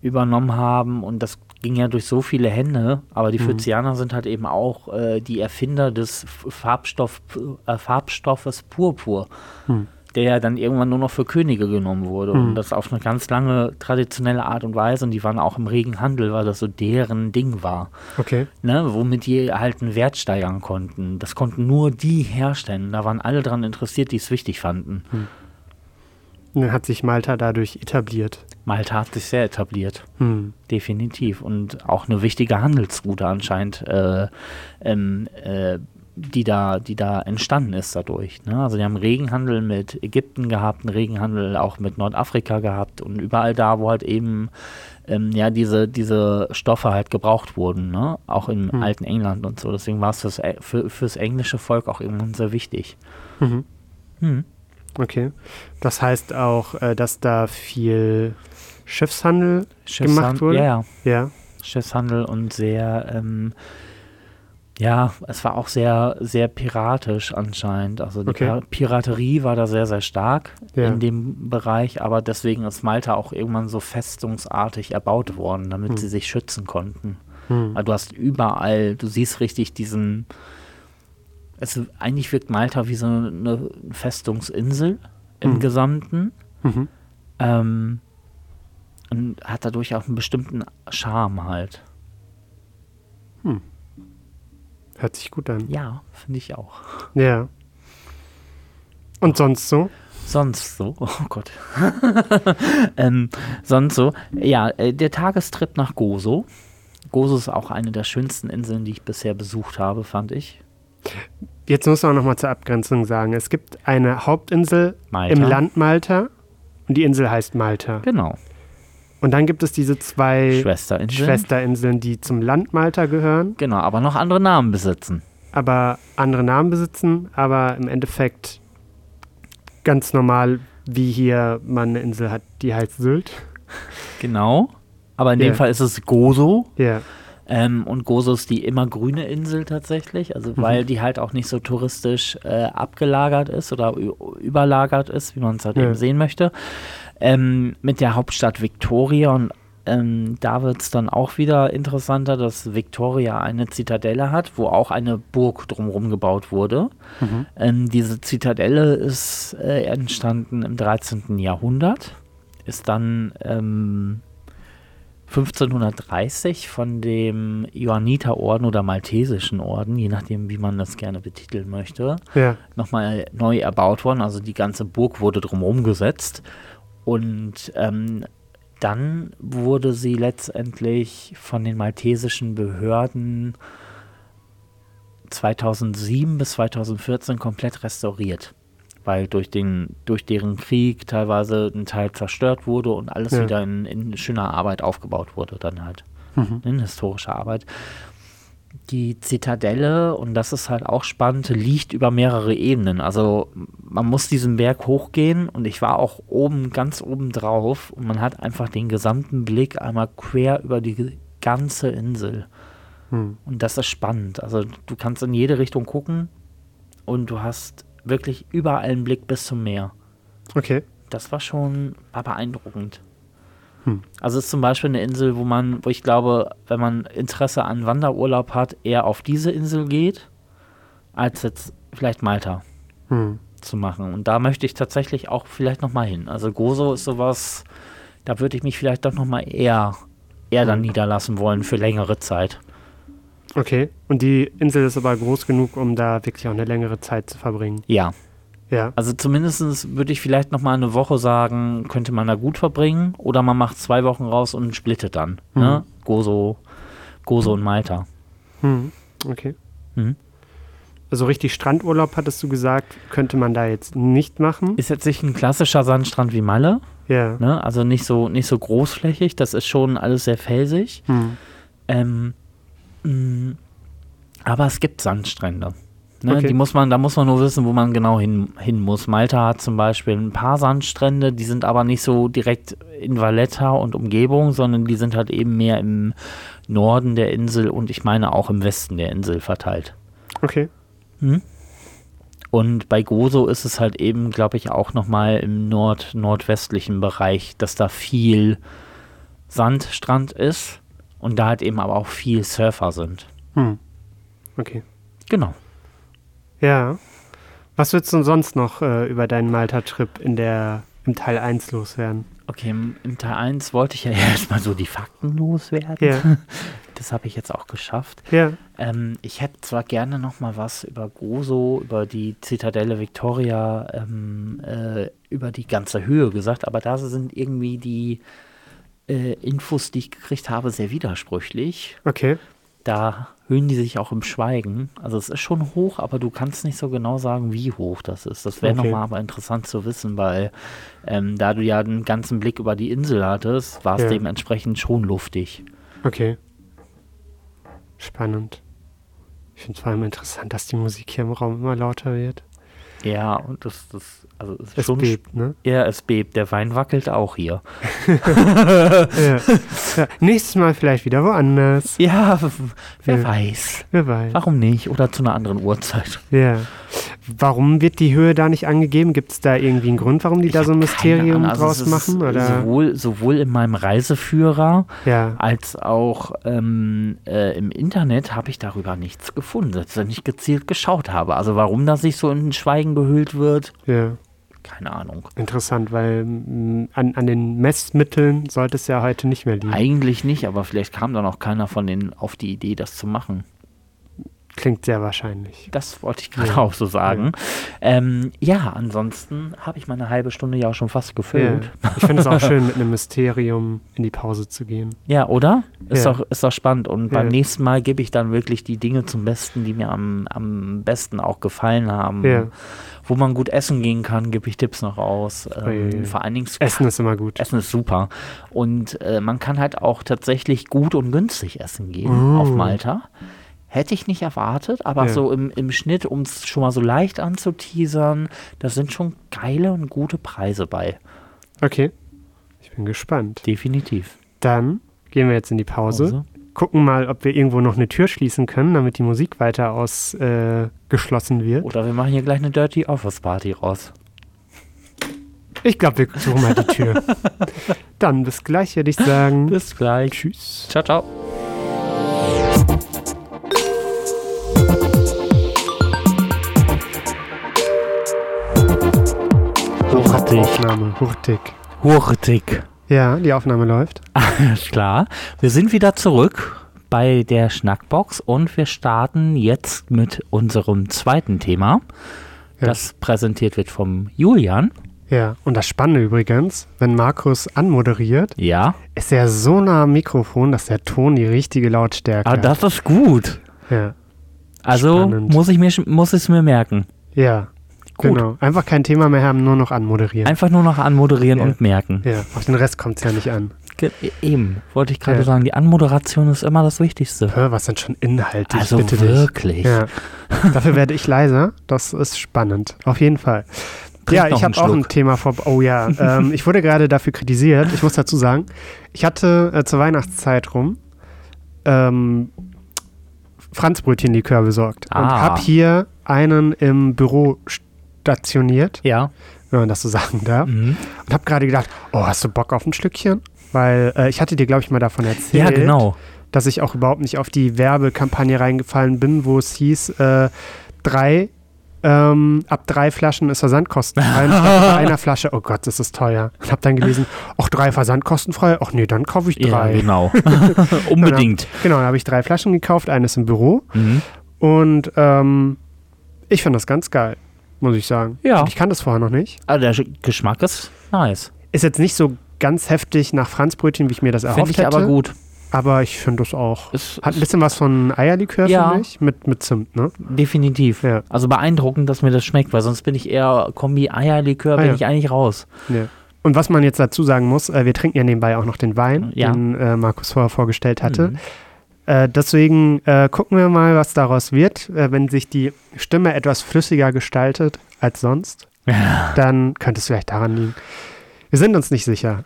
übernommen haben und das ging ja durch so viele Hände, aber die Mhm. Phoenicianer sind halt eben auch äh, die Erfinder des Farbstoff, äh, Farbstoffes Purpur, Hm. Der ja dann irgendwann nur noch für Könige genommen wurde Mhm. und das auf eine ganz lange traditionelle Art und Weise und die waren auch im regen Handel, weil das so deren Ding war okay. ne, womit die halt einen Wert steigern konnten. Das konnten nur die herstellen. Da waren alle dran interessiert, die es wichtig fanden. Und dann hat sich Malta dadurch etabliert. Malta hat sich sehr etabliert, Hm. definitiv. Und auch eine wichtige Handelsroute anscheinend, äh, ähm, äh, die, da, die da entstanden ist dadurch. Ne? Also die haben Regenhandel mit Ägypten gehabt, einen Regenhandel auch mit Nordafrika gehabt und überall da, wo halt eben ähm, ja, diese, diese Stoffe halt gebraucht wurden, ne? auch im Hm. alten England und so. Deswegen war es fürs, Ä- für, fürs englische Volk auch irgendwann sehr wichtig. Mhm. Hm. Okay. Das heißt auch, äh, dass da viel Schiffshandel gemacht wurde? Ja, ja. Ja. Schiffshandel und sehr, ähm, ja, es war auch sehr, sehr piratisch anscheinend. Also die Okay. Pir- Piraterie war da sehr, sehr stark Ja. in dem Bereich, aber deswegen ist Malta auch irgendwann so festungsartig erbaut worden, damit Hm. sie sich schützen konnten. Hm. Weil du hast überall, du siehst richtig diesen es, eigentlich wirkt Malta wie so eine Festungsinsel im Mhm. Gesamten. Mhm. Ähm, und hat dadurch auch einen bestimmten Charme halt. Hört sich gut an. Ja, finde ich auch. Ja. Und sonst so? Sonst so, oh Gott. ähm, sonst so, ja, äh, der Tagestrip nach Gozo. Gozo ist auch eine der schönsten Inseln, die ich bisher besucht habe, fand ich. Jetzt muss man noch mal zur Abgrenzung sagen. Es gibt eine Hauptinsel Malta. im Land Malta und die Insel heißt Malta. Genau. Und dann gibt es diese zwei Schwesterinseln. Schwesterinseln, die zum Land Malta gehören, Genau, aber noch andere Namen besitzen. aber andere Namen besitzen, aber im Endeffekt ganz normal, wie hier man eine Insel hat, die heißt Sylt. Genau. Aber in Ja. dem Fall ist es Gozo. Ja, Ähm, und Gozo ist die immergrüne Insel tatsächlich, also weil die halt auch nicht so touristisch äh, abgelagert ist oder überlagert ist, wie man es halt Ja. eben sehen möchte. Ähm, mit der Hauptstadt Victoria und ähm, da wird es dann auch wieder interessanter, dass Victoria eine Zitadelle hat, wo auch eine Burg drumherum gebaut wurde. Ähm, diese Zitadelle ist äh, entstanden im 13. Jahrhundert, ist dann ähm, 1530 von dem Johanniterorden oder Maltesischen Orden, je nachdem, wie man das gerne betiteln möchte, ja, nochmal neu erbaut worden. Also die ganze Burg wurde drumherum gesetzt. Und ähm, dann wurde sie letztendlich von den maltesischen Behörden 2007 bis 2014 komplett restauriert. Weil durch, den, durch deren Krieg teilweise ein Teil zerstört wurde und alles Ja. wieder in, in schöner Arbeit aufgebaut wurde, dann halt. Mhm. In historischer Arbeit. Die Zitadelle, und das ist halt auch spannend, liegt über mehrere Ebenen. Also man muss diesen Berg hochgehen und ich war auch oben, ganz oben drauf und man hat einfach den gesamten Blick einmal quer über die ganze Insel. Hm. Und das ist spannend. Also du kannst in jede Richtung gucken und du hast wirklich überall einen Blick bis zum Meer. okay. Das war schon war beeindruckend. Hm. Also es ist zum Beispiel eine Insel, wo man, wo ich glaube, wenn man Interesse an Wanderurlaub hat, eher auf diese Insel geht, als jetzt vielleicht Malta Hm. zu machen. Und da möchte ich tatsächlich auch vielleicht nochmal hin. Also Gozo ist sowas, da würde ich mich vielleicht doch nochmal eher, eher dann niederlassen wollen für längere Zeit. Okay. Und die Insel ist aber groß genug, um da wirklich auch eine längere Zeit zu verbringen. Ja, Ja. also zumindest würde ich vielleicht nochmal eine Woche sagen, könnte man da gut verbringen. Oder man macht zwei Wochen raus und splittet dann. Ne? Gozo, Gozo und Malta. Hm. Okay. Mhm. Also richtig Strandurlaub, hattest du gesagt, könnte man da jetzt nicht machen. Ist jetzt nicht ein klassischer Sandstrand wie Malle, Ja. ne? also nicht so, nicht so großflächig, das ist schon alles sehr felsig. Hm. Ähm, mh, aber es gibt Sandstrände. Ne? Okay. Die muss man, da muss man nur wissen, wo man genau hin, hin muss. Malta hat zum Beispiel ein paar Sandstrände, die sind aber nicht so direkt in Valletta und Umgebung, sondern die sind halt eben mehr im Norden der Insel und ich meine auch im Westen der Insel verteilt. Okay. Und bei Gozo ist es halt eben, glaube ich, auch nochmal im nord nordwestlichen Bereich, dass da viel Sandstrand ist und da halt eben aber auch viel Surfer sind. Hm. Okay. Genau. Ja. Was würdest du denn sonst noch äh, über deinen Malta-Trip in der im Teil 1 loswerden? Okay, im, im Teil 1 wollte ich ja erstmal so die Fakten loswerden. Ja. Das habe ich jetzt auch geschafft. Ja. Ähm, ich hätte zwar gerne noch mal was über Gozo, über die Zitadelle Victoria, ähm, äh, über die ganze Höhe gesagt, aber da sind irgendwie die äh, Infos, die ich gekriegt habe, sehr widersprüchlich. Okay. Da hüllen die sich auch im Schweigen. Also es ist schon hoch, aber du kannst nicht so genau sagen, wie hoch das ist. Das wäre Okay. nochmal aber interessant zu wissen, weil ähm, da du ja einen ganzen Blick über die Insel hattest, war es Ja. dementsprechend schon luftig. Okay. Spannend. Ich finde es vor allem interessant, dass die Musik hier im Raum immer lauter wird. Ja, und das, das also es Es schon. bebt, ne? Ja, es bebt. Der Wein wackelt auch hier. ja. ja. Nächstes Mal vielleicht wieder woanders. Ja, wer Ja. weiß. Wer weiß. Warum nicht? Oder zu einer anderen Uhrzeit. Ja. Warum wird die Höhe da nicht angegeben? Gibt es da irgendwie einen Grund, warum die da Ich so ein Mysterium. Also draus machen? Oder? Sowohl, sowohl in meinem Reiseführer als auch ähm, äh, im Internet habe ich darüber nichts gefunden, wenn ich gezielt geschaut habe. Also warum das sich so in Schweigen gehüllt wird, ja. keine Ahnung. Interessant, weil an, an den Messmitteln sollte es ja heute nicht mehr liegen. Eigentlich nicht, aber vielleicht kam dann auch keiner von denen auf die Idee, das zu machen. Klingt sehr wahrscheinlich. Das wollte ich gerade Ja. auch so sagen. Ja, ähm, ja ansonsten habe ich meine halbe Stunde ja auch schon fast Ja. gefüllt. Ich finde es auch schön, mit einem Mysterium in die Pause zu gehen. Ja, oder? Ist, Ja. doch, ist doch spannend. Und Ja. beim nächsten Mal gebe ich dann wirklich die Dinge zum Besten, die mir am, am besten auch gefallen haben. Ja. Wo man gut essen gehen kann, gebe ich Tipps noch raus. Ähm, vor allen Dingen Essen ist immer gut. Essen ist super. Und äh, man kann halt auch tatsächlich gut und günstig essen gehen Mm. auf Malta. Hätte ich nicht erwartet, aber Ja. so im, im Schnitt, um es schon mal so leicht anzuteasern, da sind schon geile und gute Preise bei. Okay. Ich bin gespannt. Definitiv. Dann gehen wir jetzt in die Pause. Also, Gucken mal, ob wir irgendwo noch eine Tür schließen können, damit die Musik weiter ausgeschlossen äh, wird. Oder wir machen hier gleich eine Dirty Office Party raus. Ich glaube, wir suchen mal die Tür. Dann bis gleich, würde ich sagen. Bis gleich. Tschüss. Ciao, ciao. Hurtig. Aufnahme. Hurtig. Hurtig. Ja, die Aufnahme läuft. Alles klar. Wir sind wieder zurück bei der Schnackbox und wir starten jetzt mit unserem zweiten Thema. Ja. Das präsentiert wird vom Julian. Ja, und das Spannende übrigens, wenn Markus anmoderiert, Ja. ist er so nah am Mikrofon, dass der Ton die richtige Lautstärke Ah, hat. das ist gut. Ja, Also Spannend. muss ich mir muss ich es mir merken. ja. Gut. Genau. Einfach kein Thema mehr haben, nur noch anmoderieren. Einfach nur noch anmoderieren Ja. und merken. ja, auf den Rest kommt es ja nicht an. Ge eben, wollte ich gerade Ja. sagen, die Anmoderation ist immer das Wichtigste. Hör, was sind schon Inhalte? Also bitte wirklich. Ja. Dafür werde ich leiser. Das ist spannend. Auf jeden Fall. Trink ja, ich habe auch ein. Thema vor. Oh ja, ähm, ich wurde gerade dafür kritisiert. Ich muss dazu sagen, ich hatte äh, zur Weihnachtszeit rum ähm, Franzbrötchenlikör besorgt und Ah. habe hier einen im Büro stationiert, Ja. wenn man das so sagen darf. Mhm. Und habe gerade gedacht, oh, hast du Bock auf ein Schlückchen? Weil äh, ich hatte dir, glaube ich, mal davon erzählt, Ja, genau. dass ich auch überhaupt nicht auf die Werbekampagne reingefallen bin, wo es hieß, äh, drei, ähm, ab drei Flaschen ist versandkostenfrei. Und ich dachte bei einer Flasche, oh Gott, das ist teuer. Und habe dann gelesen, ach, drei versandkostenfrei? Ach nee, dann kaufe ich Ja, drei. genau. Unbedingt. Genau, da habe ich drei Flaschen gekauft, eines im Büro. Mhm. Und ähm, ich finde das ganz geil, muss ich sagen. Ja. Und Ich kann das vorher noch nicht. Also der Sch- Geschmack ist nice. Ist jetzt nicht so ganz heftig nach Franzbrötchen, wie ich mir das Finde erhofft ich hätte. aber gut. Aber ich finde das auch. Ist, Hat ein bisschen was von Eierlikör, Ja. finde ich, mit, mit Zimt, ne? definitiv. Ja. Also beeindruckend, dass mir das schmeckt, weil sonst bin ich eher Kombi Eierlikör, Ah, bin ja. ich eigentlich raus. Ja. Und was man jetzt dazu sagen muss, äh, wir trinken ja nebenbei auch noch den Wein, Ja. den äh, Markus vorher vorgestellt hatte. Mhm. Äh, deswegen äh, gucken wir mal, was daraus wird. Äh, wenn sich die Stimme etwas flüssiger gestaltet als sonst, dann könnte es vielleicht daran liegen. Wir sind uns nicht sicher.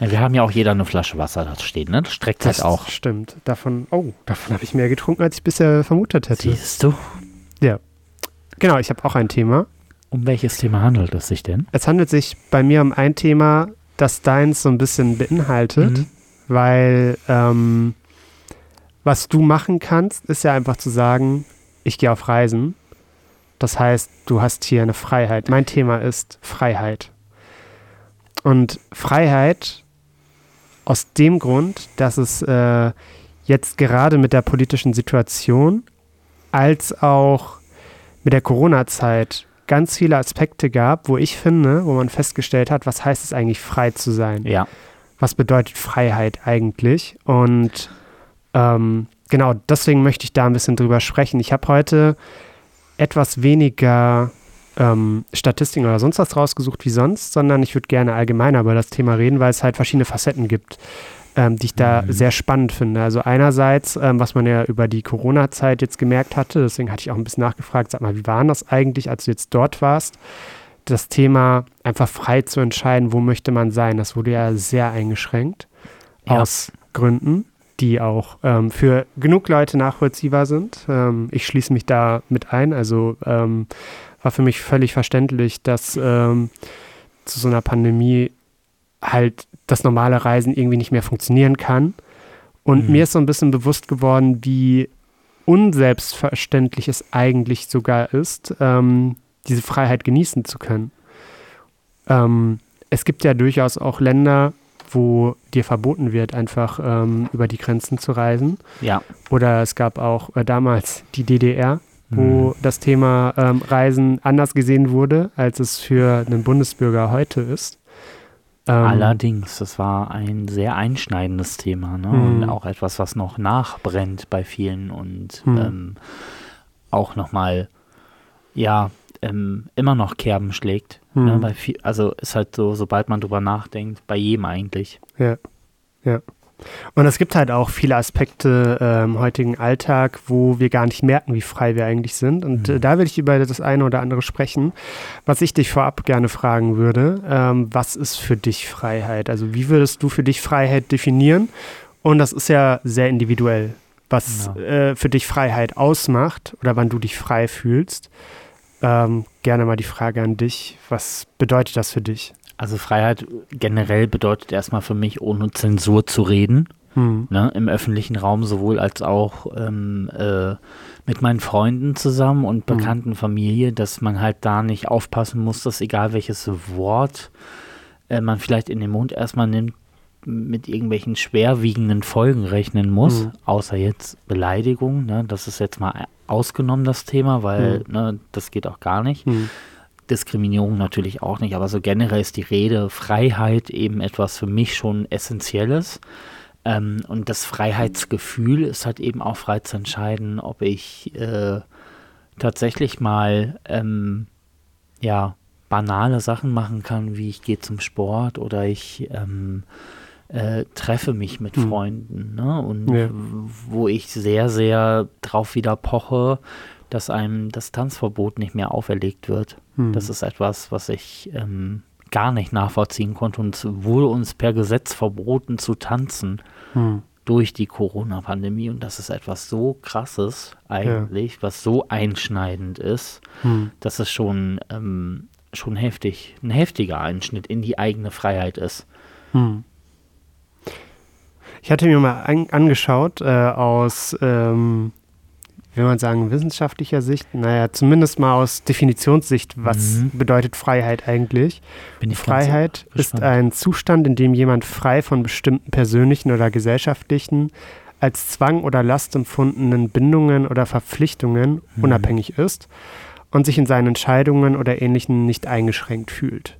Ja, wir haben ja auch jeder eine Flasche Wasser da stehen, ne? Das streckt halt auch. stimmt. Davon, oh, davon habe ich mehr getrunken, als ich bisher vermutet hätte. Siehst du? Genau, ich habe auch ein Thema. Um welches Thema handelt es sich denn? Es handelt sich bei mir um ein Thema, das deins so ein bisschen beinhaltet. Mhm. weil ähm, was du machen kannst, ist ja einfach zu sagen, ich gehe auf Reisen. Das heißt, du hast hier eine Freiheit. Mein Thema ist Freiheit. Und Freiheit aus dem Grund, dass es äh, jetzt gerade mit der politischen Situation als auch mit der Corona-Zeit ganz viele Aspekte gab, wo ich finde, wo man festgestellt hat, was heißt es eigentlich, frei zu sein? Ja. was bedeutet Freiheit eigentlich? Und ähm, genau deswegen möchte ich da ein bisschen drüber sprechen. Ich habe heute etwas weniger ähm, Statistiken oder sonst was rausgesucht wie sonst, sondern ich würde gerne allgemeiner über das Thema reden, weil es halt verschiedene Facetten gibt, ähm, die ich da mhm. sehr spannend finde. Also einerseits, ähm, was man ja über die Corona-Zeit jetzt gemerkt hatte, deswegen hatte ich auch ein bisschen nachgefragt, sag mal, wie war das eigentlich, als du jetzt dort warst? Das Thema einfach frei zu entscheiden, wo möchte man sein, das wurde ja sehr eingeschränkt ja. aus Gründen die auch ähm, für genug Leute nachvollziehbar sind. Ähm, ich schließe mich da mit ein. Also ähm, war für mich völlig verständlich, dass ähm, zu so einer Pandemie halt das normale Reisen irgendwie nicht mehr funktionieren kann. Und mhm. mir ist so ein bisschen bewusst geworden, wie unselbstverständlich es eigentlich sogar ist, ähm, diese Freiheit genießen zu können. Ähm, es gibt ja durchaus auch Länder, wo dir verboten wird, einfach ähm, über die Grenzen zu reisen. Ja. Oder es gab auch äh, damals die DDR, wo mhm. das Thema ähm, Reisen anders gesehen wurde, als es für einen Bundesbürger heute ist. Ähm, Allerdings, das war ein sehr einschneidendes Thema ne? Mhm. und auch etwas, was noch nachbrennt bei vielen und mhm. ähm, auch nochmal, ja, ähm, immer noch Kerben schlägt. Mhm. Ne, hm. viel, also ist halt so, sobald man drüber nachdenkt, bei jedem eigentlich. Ja, ja. Und es gibt halt auch viele Aspekte äh, im heutigen Alltag, wo wir gar nicht merken, wie frei wir eigentlich sind. Und mhm. äh, da will ich über das eine oder andere sprechen. Was ich dich vorab gerne fragen würde, ähm, was ist für dich Freiheit? Also wie würdest du für dich Freiheit definieren? Und das ist ja sehr individuell, was ja. äh, für dich Freiheit ausmacht oder wann du dich frei fühlst. Ähm, gerne mal die Frage an dich. Was bedeutet das für dich? Also Freiheit generell bedeutet erstmal für mich, ohne Zensur zu reden. Hm. Ne, Im öffentlichen Raum sowohl als auch ähm, äh, mit meinen Freunden zusammen und hm. bekannten hm. Familie, dass man halt da nicht aufpassen muss, dass egal welches Wort äh, man vielleicht in den Mund erstmal nimmt, mit irgendwelchen schwerwiegenden Folgen rechnen muss, mhm. außer jetzt Beleidigung. Ne? Das ist jetzt mal ausgenommen, das Thema, weil mhm. ne, das geht auch gar nicht. Mhm. Diskriminierung natürlich auch nicht, aber so generell ist die Rede Freiheit eben etwas für mich schon Essentielles. Ähm, und das Freiheitsgefühl ist halt eben auch frei zu entscheiden, ob ich äh, tatsächlich mal ähm, ja banale Sachen machen kann, wie ich gehe zum Sport oder ich ähm, äh, treffe mich mit hm. Freunden. Ne? Und ja. wo ich sehr, sehr drauf wieder poche, dass einem das Tanzverbot nicht mehr auferlegt wird. Hm. Das ist etwas, was ich ähm, gar nicht nachvollziehen konnte und wurde uns per Gesetz verboten zu tanzen. Hm durch die Corona-Pandemie und das ist etwas so krasses eigentlich, ja. was so einschneidend ist, hm. dass es schon, ähm, schon heftig, ein heftiger Einschnitt in die eigene Freiheit ist. Hm. Ich hatte mir mal an, angeschaut äh, aus, ähm, will man sagen, wissenschaftlicher Sicht, naja, zumindest mal aus Definitionssicht, was mhm. bedeutet Freiheit eigentlich? Freiheit ist ein Zustand, in dem jemand frei von bestimmten persönlichen oder gesellschaftlichen, als Zwang oder Last empfundenen Bindungen oder Verpflichtungen mhm. unabhängig ist und sich in seinen Entscheidungen oder Ähnlichem nicht eingeschränkt fühlt.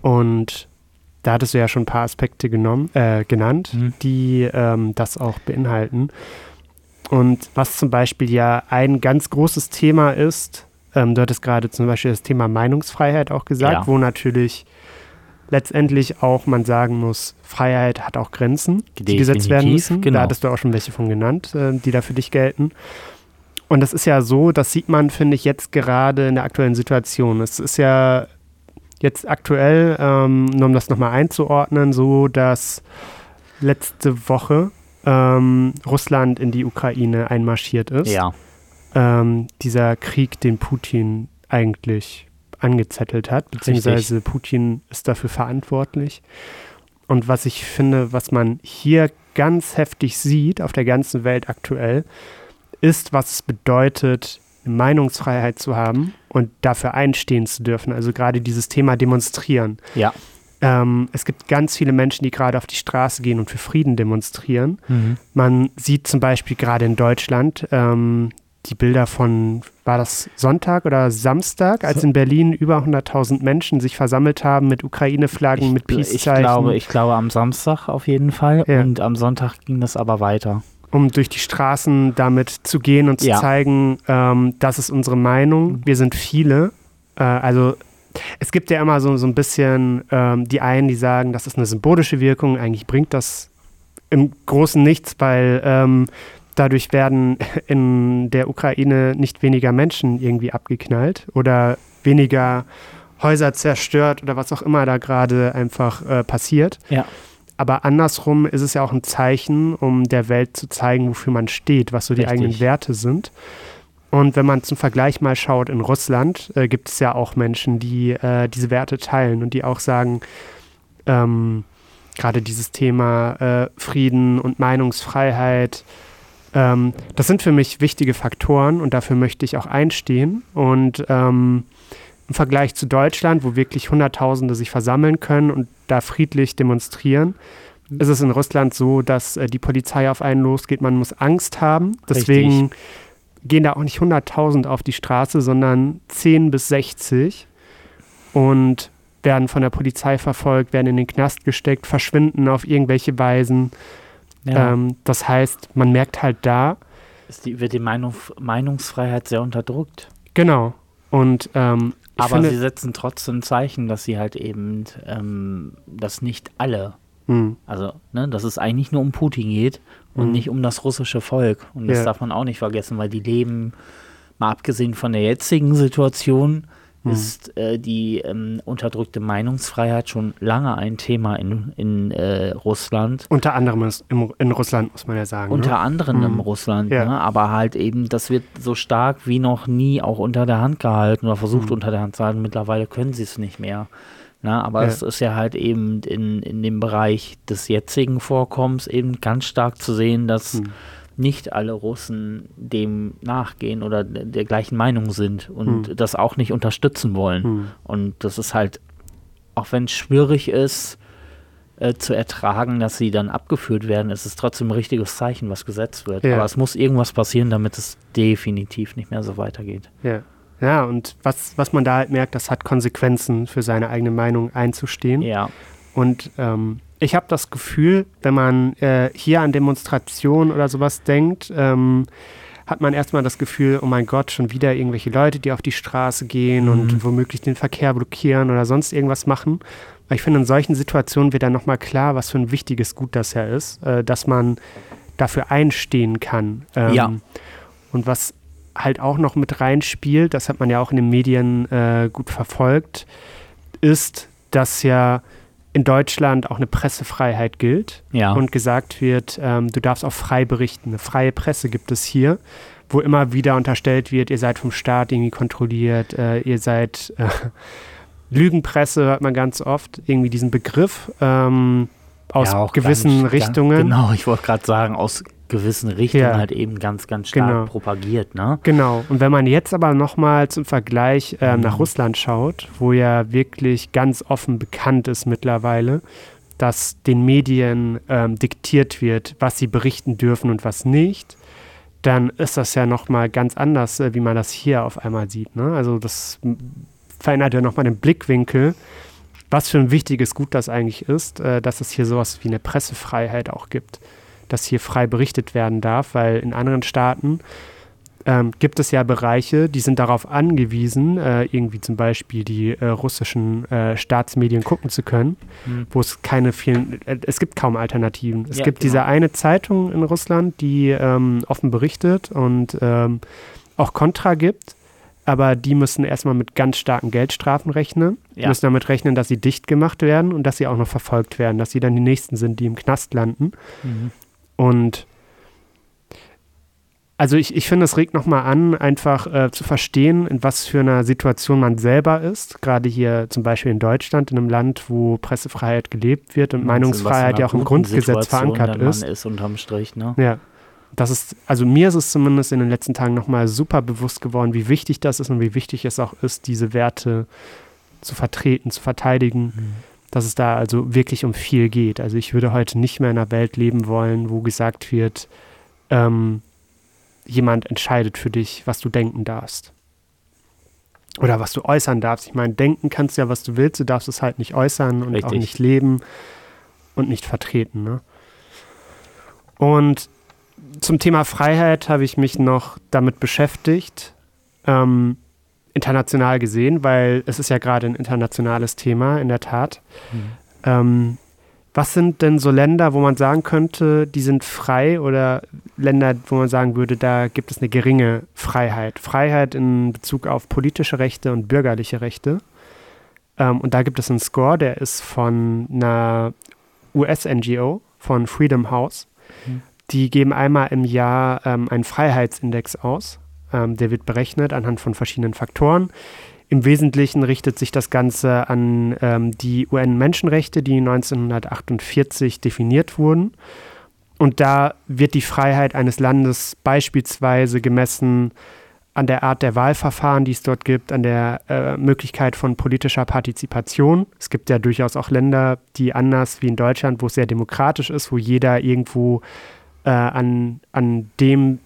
Und da hattest du ja schon ein paar Aspekte genommen, äh, genannt, mhm. die ähm, das auch beinhalten. Und was zum Beispiel ja ein ganz großes Thema ist, ähm, du hattest gerade zum Beispiel das Thema Meinungsfreiheit auch gesagt, ja. wo natürlich letztendlich auch man sagen muss, Freiheit hat auch Grenzen, die Definitiv, gesetzt werden müssen. Genau. Da hattest du auch schon welche von genannt, äh, die da für dich gelten. Und das ist ja so, das sieht man, finde ich, jetzt gerade in der aktuellen Situation. Es ist ja jetzt aktuell, ähm, nur um das nochmal einzuordnen, so dass letzte Woche ähm, Russland in die Ukraine einmarschiert ist. Ja. Ähm, dieser Krieg, den Putin eigentlich angezettelt hat, beziehungsweise Richtig. Putin ist dafür verantwortlich. Und was ich finde, was man hier ganz heftig sieht, auf der ganzen Welt aktuell, ist, was es bedeutet, Meinungsfreiheit zu haben und dafür einstehen zu dürfen. Also gerade dieses Thema demonstrieren. Ja. Ähm, es gibt ganz viele Menschen, die gerade auf die Straße gehen und für Frieden demonstrieren. Mhm. Man sieht zum Beispiel gerade in Deutschland ähm, die Bilder von, war das Sonntag oder Samstag, als in Berlin über 100.000 Menschen sich versammelt haben mit Ukraine-Flaggen, mit Peace-Zeichen. Ich glaube, ich glaube am Samstag auf jeden Fall ja. und am Sonntag ging das aber weiter. Um durch die Straßen damit zu gehen und zu Ja. zeigen, ähm, das ist unsere Meinung, wir sind viele. Äh, also es gibt ja immer so, so ein bisschen ähm, die einen, die sagen, das ist eine symbolische Wirkung, eigentlich bringt das im Großen nichts, weil ähm, dadurch werden in der Ukraine nicht weniger Menschen irgendwie abgeknallt oder weniger Häuser zerstört oder was auch immer da gerade einfach äh, passiert. Ja. Aber andersrum ist es ja auch ein Zeichen, um der Welt zu zeigen, wofür man steht, was so die Richtig. eigenen Werte sind. Und wenn man zum Vergleich mal schaut, in Russland äh, gibt es ja auch Menschen, die äh, diese Werte teilen und die auch sagen, ähm, gerade dieses Thema äh, Frieden und Meinungsfreiheit, ähm, das sind für mich wichtige Faktoren und dafür möchte ich auch einstehen. Und ähm, im Vergleich zu Deutschland, wo wirklich Hunderttausende sich versammeln können und da friedlich demonstrieren, ist es in Russland so, dass äh, die Polizei auf einen losgeht. Man muss Angst haben. Deswegen gehen da auch nicht 100.000 auf die Straße, sondern 10 bis 60 und werden von der Polizei verfolgt, werden in den Knast gesteckt, verschwinden auf irgendwelche Weisen. Ja. Ähm, das heißt, man merkt halt da, die, wird die Meinung, Meinungsfreiheit sehr unterdrückt. genau. Und ähm, ich Aber finde, sie setzen trotzdem Zeichen, dass sie halt eben, ähm, dass nicht alle, mh, also, ne, dass es eigentlich nur um Putin geht und Mhm. nicht um das russische Volk. Und das Ja. darf man auch nicht vergessen, weil die leben, mal abgesehen von der jetzigen Situation, Mhm. ist äh, die ähm, unterdrückte Meinungsfreiheit schon lange ein Thema in, in äh, Russland. unter anderem ist im, in Russland, muss man ja sagen. Unter ne? anderem Mhm. in Russland, Ja. ne? aber halt eben, das wird so stark wie noch nie auch unter der Hand gehalten oder versucht Mhm. unter der Hand zu halten. Mittlerweile können sie es nicht mehr. Ne? Aber Ja. es ist ja halt eben in, in dem Bereich des jetzigen Vorkommens eben ganz stark zu sehen, dass Hm. Nicht alle Russen dem nachgehen oder der, gleichen Meinung sind und Hm. das auch nicht unterstützen wollen. Hm. Und das ist halt, auch wenn es schwierig ist, äh, zu ertragen, dass sie dann abgeführt werden, ist es trotzdem ein richtiges Zeichen, was gesetzt wird. Ja. Aber es muss irgendwas passieren, damit es definitiv nicht mehr so weitergeht. Ja. Ja, und was, was man da halt merkt, das hat Konsequenzen für seine eigene Meinung einzustehen. Ja, Und ähm, ich habe das Gefühl, wenn man äh, hier an Demonstrationen oder sowas denkt, ähm, hat man erstmal das Gefühl, oh mein Gott, schon wieder irgendwelche Leute, die auf die Straße gehen Mhm. und womöglich den Verkehr blockieren oder sonst irgendwas machen. Aber ich finde, in solchen Situationen wird dann nochmal klar, was für ein wichtiges Gut das ja ist, äh, dass man dafür einstehen kann. Ähm, Ja. Und was halt auch noch mit reinspielt, das hat man ja auch in den Medien äh, gut verfolgt, ist, dass ja in Deutschland auch eine Pressefreiheit gilt ja. und gesagt wird, ähm, du darfst auch frei berichten. Eine freie Presse gibt es hier, wo immer wieder unterstellt wird, ihr seid vom Staat irgendwie kontrolliert, äh, ihr seid äh, Lügenpresse, hört man ganz oft, irgendwie diesen Begriff ähm, aus Ja, gewissen ganz- Richtungen. Ganz, genau, ich wollte gerade sagen, aus gewissen Richtungen Ja. halt eben ganz, ganz stark Genau. propagiert, ne? Genau. Und wenn man jetzt aber nochmal zum Vergleich nach Mhm. Russland schaut, wo ja wirklich ganz offen bekannt ist mittlerweile, dass den Medien ähm, diktiert wird, was sie berichten dürfen und was nicht, dann ist das ja nochmal ganz anders, äh, wie man das hier auf einmal sieht. Ne? Also das verändert ja nochmal den Blickwinkel, was für ein wichtiges Gut das eigentlich ist, äh, dass es hier sowas wie eine Pressefreiheit auch gibt, dass hier frei berichtet werden darf, weil in anderen Staaten ähm, gibt es ja Bereiche, die sind darauf angewiesen, äh, irgendwie zum Beispiel die äh, russischen äh, Staatsmedien gucken zu können, Mhm. wo es keine vielen, äh, es gibt kaum Alternativen. Es Ja, gibt genau. diese eine Zeitung in Russland, die ähm, offen berichtet und ähm, auch Kontra gibt, aber die müssen erstmal mit ganz starken Geldstrafen rechnen, Ja. müssen damit rechnen, dass sie dicht gemacht werden und dass sie auch noch verfolgt werden, dass sie dann die Nächsten sind, die im Knast landen. Mhm. Und also ich, ich finde, es regt nochmal an, einfach äh, zu verstehen, in was für einer Situation man selber ist. Gerade hier zum Beispiel in Deutschland, in einem Land, wo Pressefreiheit gelebt wird und Meinungsfreiheit ja auch im Grundgesetz verankert ist. Ist unterm Strich, ne? Ja. Das ist, also mir ist es zumindest in den letzten Tagen nochmal super bewusst geworden, wie wichtig das ist und wie wichtig es auch ist, diese Werte zu vertreten, zu verteidigen, Mhm. Dass es da also wirklich um viel geht. Also ich würde heute nicht mehr in einer Welt leben wollen, wo gesagt wird, ähm, jemand entscheidet für dich, was du denken darfst. Oder was du äußern darfst. Ich meine, denken kannst du ja, was du willst, du darfst es halt nicht äußern und auch Richtig. nicht leben und nicht vertreten. Ne? Und zum Thema Freiheit habe ich mich noch damit beschäftigt, ähm, international gesehen, weil es ist ja gerade ein internationales Thema, in der Tat. Mhm. Ähm, was sind denn so Länder, wo man sagen könnte, die sind frei oder Länder, wo man sagen würde, da gibt es eine geringe Freiheit? Freiheit in Bezug auf politische Rechte und bürgerliche Rechte. Ähm, und da gibt es einen Score, der ist von einer US-NGO, von Freedom House. Mhm. Die geben einmal im Jahr ähm, einen Freiheitsindex aus. Ähm, der wird berechnet anhand von verschiedenen Faktoren. Im Wesentlichen richtet sich das Ganze an ähm, die UN-Menschenrechte, die 1948 definiert wurden. Und da wird die Freiheit eines Landes beispielsweise gemessen an der Art der Wahlverfahren, die es dort gibt, an der äh, Möglichkeit von politischer Partizipation. Es gibt ja durchaus auch Länder, die anders wie in Deutschland, wo es sehr demokratisch ist, wo jeder irgendwo äh, an, an dem,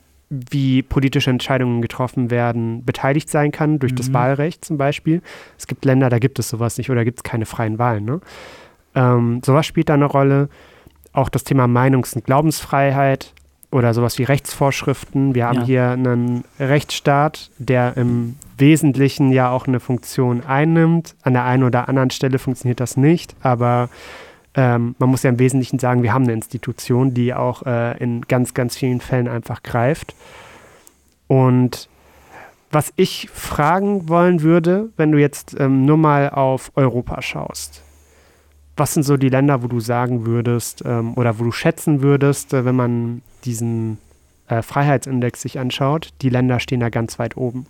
wie politische Entscheidungen getroffen werden, beteiligt sein kann, durch mhm. das Wahlrecht zum Beispiel. Es gibt Länder, da gibt es sowas nicht oder gibt es keine freien Wahlen. Ne? Ähm, sowas spielt da eine Rolle. Auch das Thema Meinungs- und Glaubensfreiheit oder sowas wie Rechtsvorschriften. Wir haben ja. hier einen Rechtsstaat, der im Wesentlichen ja auch eine Funktion einnimmt. An der einen oder anderen Stelle funktioniert das nicht, aber ähm, man muss ja im Wesentlichen sagen, wir haben eine Institution, die auch äh, in ganz, ganz vielen Fällen einfach greift. Und was ich fragen wollen würde, wenn du jetzt ähm, nur mal auf Europa schaust, was sind so die Länder, wo du sagen würdest ähm, oder wo du schätzen würdest, äh, wenn man diesen äh, Freiheitsindex sich anschaut, die Länder stehen da ganz weit oben.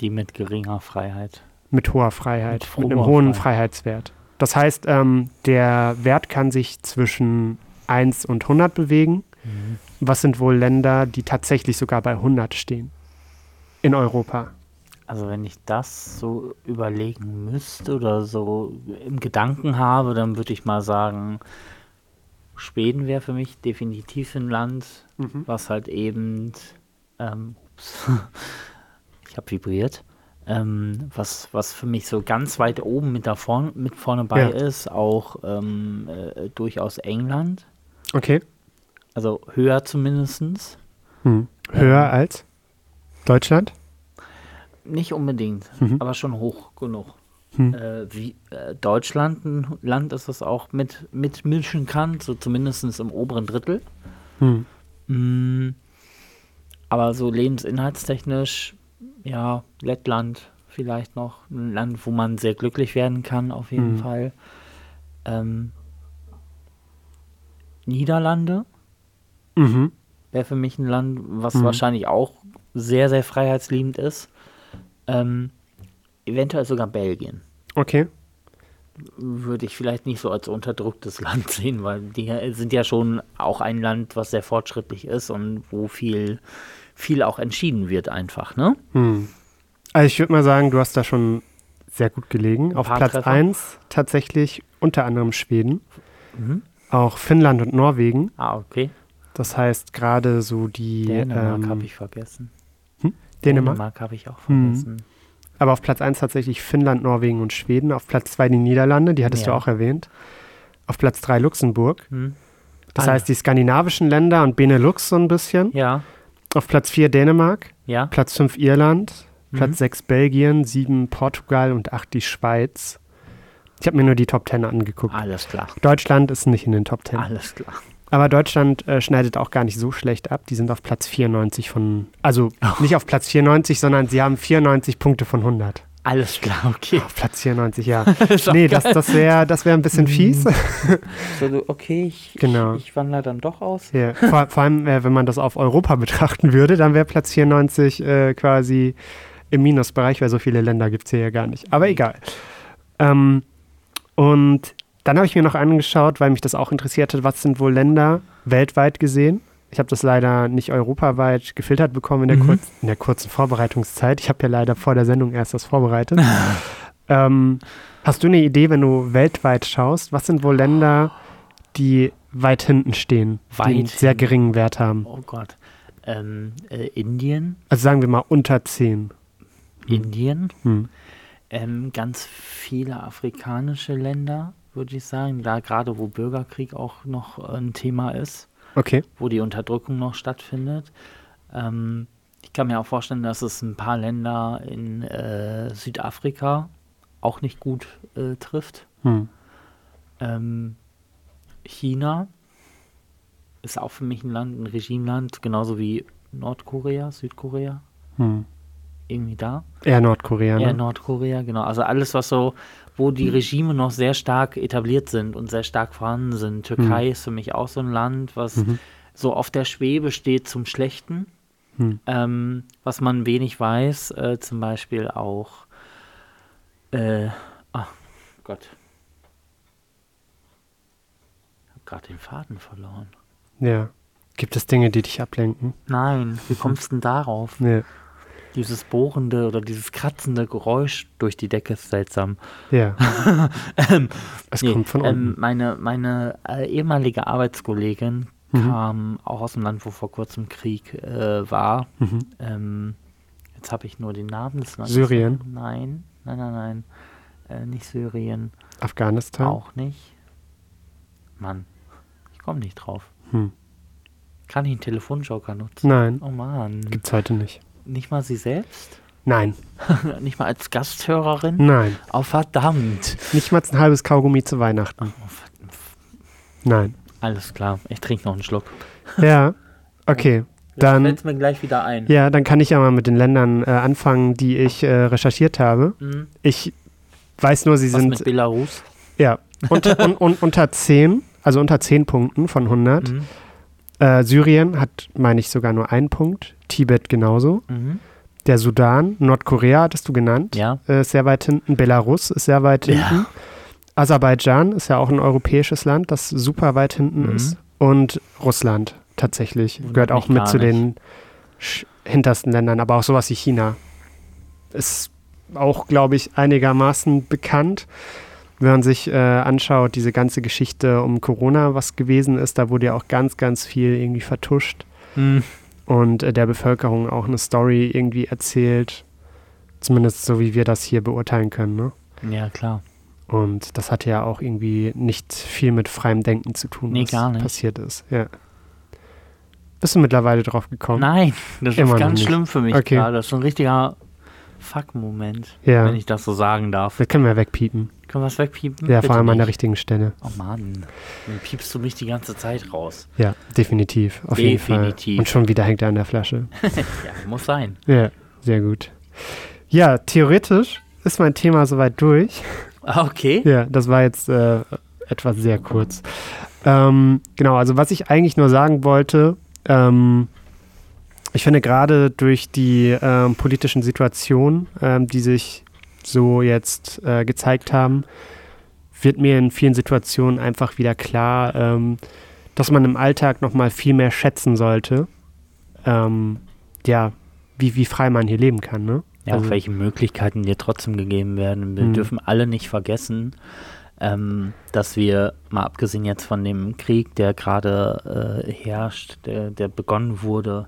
Die mit geringer Freiheit. Mit hoher Freiheit, mit, mit einem hohen Freiheit. Freiheitswert. Das heißt, ähm, der Wert kann sich zwischen 1 und 100 bewegen. Mhm. Was sind wohl Länder, die tatsächlich sogar bei 100 stehen? In Europa. Also wenn ich das so überlegen müsste oder so im Gedanken habe, dann würde ich mal sagen, Schweden wäre für mich definitiv ein Land, mhm. was halt eben, ähm, ups, ich habe vibriert, ähm, was, was für mich so ganz weit oben mit, da vorn, mit vorne bei ja. ist, auch ähm, äh, durchaus England. Okay. Also höher zumindest. Hm. Höher ähm, als Deutschland? Nicht unbedingt, mhm. aber schon hoch genug. Hm. Äh, wie äh, Deutschland ein Land ist, das auch mit, mitmischen kann, so zumindest im oberen Drittel. Hm. Mm, aber so lebensinhaltstechnisch, ja, Lettland vielleicht noch, ein Land, wo man sehr glücklich werden kann, auf jeden hm. Fall. Ähm, Niederlande mhm. wäre für mich ein Land, was mhm. wahrscheinlich auch sehr, sehr freiheitsliebend ist. Ähm, eventuell sogar Belgien. Okay. Würde ich vielleicht nicht so als unterdrücktes Land sehen, weil die sind ja schon auch ein Land, was sehr fortschrittlich ist und wo viel, viel auch entschieden wird einfach, ne? Hm. Also ich würde mal sagen, du hast da schon sehr gut gelegen. Auf Platz 1 tatsächlich unter anderem Schweden, mhm. auch Finnland und Norwegen. Ah, okay. Das heißt gerade so die. Dänemark ähm, habe ich vergessen. Hm? Dänemark, Dänemark habe ich auch vergessen. Mhm. Aber auf Platz 1 tatsächlich Finnland, Norwegen und Schweden. Auf Platz 2 die Niederlande, die hattest ja. du auch erwähnt. Auf Platz 3 Luxemburg. Hm. Das Alle. heißt, die skandinavischen Länder und Benelux so ein bisschen. Ja. Auf Platz 4 Dänemark. Ja. Platz 5 Irland. Platz mhm. 6 Belgien, 7 Portugal und 8 die Schweiz. Ich habe mir nur die Top 10 angeguckt. Alles klar. Deutschland ist nicht in den Top 10. Alles klar. Aber Deutschland äh, schneidet auch gar nicht so schlecht ab. Die sind auf Platz 94 von, also oh. nicht auf Platz 94, sondern sie haben 94 Punkte von 100. Alles klar, okay. Auf Platz 94, ja. nee, das, das wäre das wär ein bisschen mhm. fies. so, okay, ich, genau. ich, ich wandere dann doch aus. Ja. Vor, vor allem, äh, wenn man das auf Europa betrachten würde, dann wäre Platz 94 äh, quasi im Minusbereich, weil so viele Länder gibt es hier ja gar nicht. Aber egal. Ähm, und dann habe ich mir noch angeschaut, weil mich das auch interessiert hat, was sind wohl Länder weltweit gesehen. Ich habe das leider nicht europaweit gefiltert bekommen in der, mhm. kurz, in der kurzen Vorbereitungszeit. Ich habe ja leider vor der Sendung erst das vorbereitet. ähm, hast du eine Idee, wenn du weltweit schaust, was sind wohl Länder, die weit hinten stehen, weit die einen sehr geringen Wert haben? Oh Gott. Ähm, äh, Indien? Also sagen wir mal unter 10. Indien? Hm. Ähm, ganz viele afrikanische Länder würde ich sagen, da gerade wo Bürgerkrieg auch noch ein Thema ist. Okay. wo die Unterdrückung noch stattfindet. Ähm, ich kann mir auch vorstellen, dass es ein paar Länder in äh, Südafrika auch nicht gut äh, trifft. Hm. Ähm, China ist auch für mich ein Land, ein Regimeland, genauso wie Nordkorea, Südkorea, Hm. irgendwie da. Eher Nordkorea, ne? Nordkorea, genau. Also alles, was so, wo die Regime noch sehr stark etabliert sind und sehr stark vorhanden sind. Türkei ist für mich auch so ein Land, was so auf der Schwebe steht zum Schlechten. Hm. Ähm, was man wenig weiß, äh, zum Beispiel auch, äh, ach Gott. Ich habe gerade den Faden verloren. Ja. Gibt es Dinge, die dich ablenken? Nein, wie kommst du denn darauf? Ja. Dieses bohrende oder dieses kratzende Geräusch durch die Decke ist seltsam. Ja. es Nee, kommt von ähm, unten. meine meine äh, ehemalige Arbeitskollegin Mhm. kam auch aus dem Land, wo vor kurzem Krieg äh, war. Mhm. Ähm, jetzt habe ich nur den Namen des Landes. Syrien? Nein, nein, nein, nein. Äh, nicht Syrien. Afghanistan? Auch nicht. Mann, ich komme nicht drauf. Hm. Kann ich einen Telefonjoker nutzen? Nein, Oh Mann. gibt's heute nicht. Nicht mal sie selbst? Nein, nicht mal als Gasthörerin? nein. Oh, verdammt. Nicht mal ein halbes Kaugummi zu Weihnachten. Oh, verdammt. Nein. Alles klar, ich trinke noch einen Schluck. Ja, okay. Dann, Fällt mir gleich wieder ein. ja, dann kann ich ja mal mit den Ländern äh, anfangen, die ich äh, recherchiert habe. Mhm. Ich weiß nur, sie Was sind mit Belarus? ja unter, un, un, unter 10, also unter 10 Punkten von 100. Mhm. Äh, Syrien hat, meine ich, sogar nur einen Punkt. Tibet genauso. Mhm. Der Sudan, Nordkorea hattest du genannt, Ja. äh, ist sehr weit hinten. Belarus ist sehr weit Ja. hinten. Aserbaidschan ist ja auch ein europäisches Land, das super weit hinten Mhm. ist. Und Russland tatsächlich Wundert gehört auch mit zu nicht. den hintersten Ländern, aber auch sowas wie China. Ist auch, glaube ich, einigermaßen bekannt. Wenn man sich äh, anschaut, diese ganze Geschichte um Corona, was gewesen ist, da wurde ja auch ganz, ganz viel irgendwie vertuscht Mhm. und äh, der Bevölkerung auch eine Story irgendwie erzählt. Zumindest so, wie wir das hier beurteilen können. Ne? Ja, klar. Und das hatte ja auch irgendwie nicht viel mit freiem Denken zu tun, Nee, was passiert ist. Ja. Bist du mittlerweile drauf gekommen? Nein, das Immer ist ganz schlimm für mich Okay. gerade. Das ist so ein richtiger Fuck-Moment, Ja. wenn ich das so sagen darf. Das können wir wegpiepen. Können wir das wegpiepen? Ja, Bitte vor allem an der nicht. richtigen Stelle. Oh Mann, dann piepst du mich die ganze Zeit raus. Ja, definitiv. Auf jeden Fall. Definitiv. Und schon wieder hängt er an der Flasche. Ja, muss sein. Ja, sehr gut. Ja, theoretisch ist mein Thema soweit durch. Ah, Okay. Ja, das war jetzt äh, etwas sehr kurz. Ähm, genau, also was ich eigentlich nur sagen wollte, ähm, ich finde gerade durch die ähm, politischen Situationen, ähm, die sich so jetzt äh, gezeigt haben, wird mir in vielen Situationen einfach wieder klar, ähm, dass man im Alltag nochmal viel mehr schätzen sollte, ähm, ja, wie, wie frei man hier leben kann. Ne? Ja, Also- auch welche Möglichkeiten dir trotzdem gegeben werden. Wir Mhm. dürfen alle nicht vergessen, ähm, dass wir, mal abgesehen jetzt von dem Krieg, der gerade äh, herrscht, der, der begonnen wurde,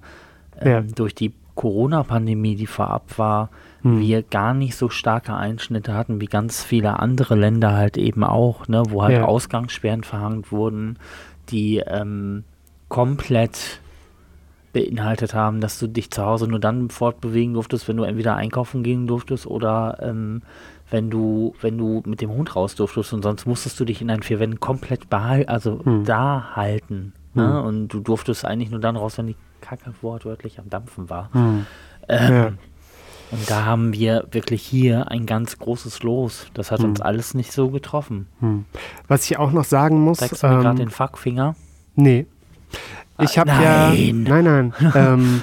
ähm, Ja. durch die Corona-Pandemie, die vorab war, Hm. wir gar nicht so starke Einschnitte hatten wie ganz viele andere Länder halt eben auch, ne, wo halt Ja. Ausgangssperren verhangt wurden, die ähm, komplett beinhaltet haben, dass du dich zu Hause nur dann fortbewegen durftest, wenn du entweder einkaufen gehen durftest oder ähm, wenn du, wenn du mit dem Hund raus durftest und sonst musstest du dich in deinen vier Wänden komplett behalten, also Hm. da halten. Ne? Hm. Und du durftest eigentlich nur dann raus, wenn die Kacke wortwörtlich am Dampfen war. Hm. Ähm, Ja. Und da haben wir wirklich hier ein ganz großes Los. Das hat Hm. uns alles nicht so getroffen. Hm. Was ich auch noch sagen muss, Zeigst du mir gerade ähm, den Fuckfinger? nee. Ich habe ja, nein. nein, ähm,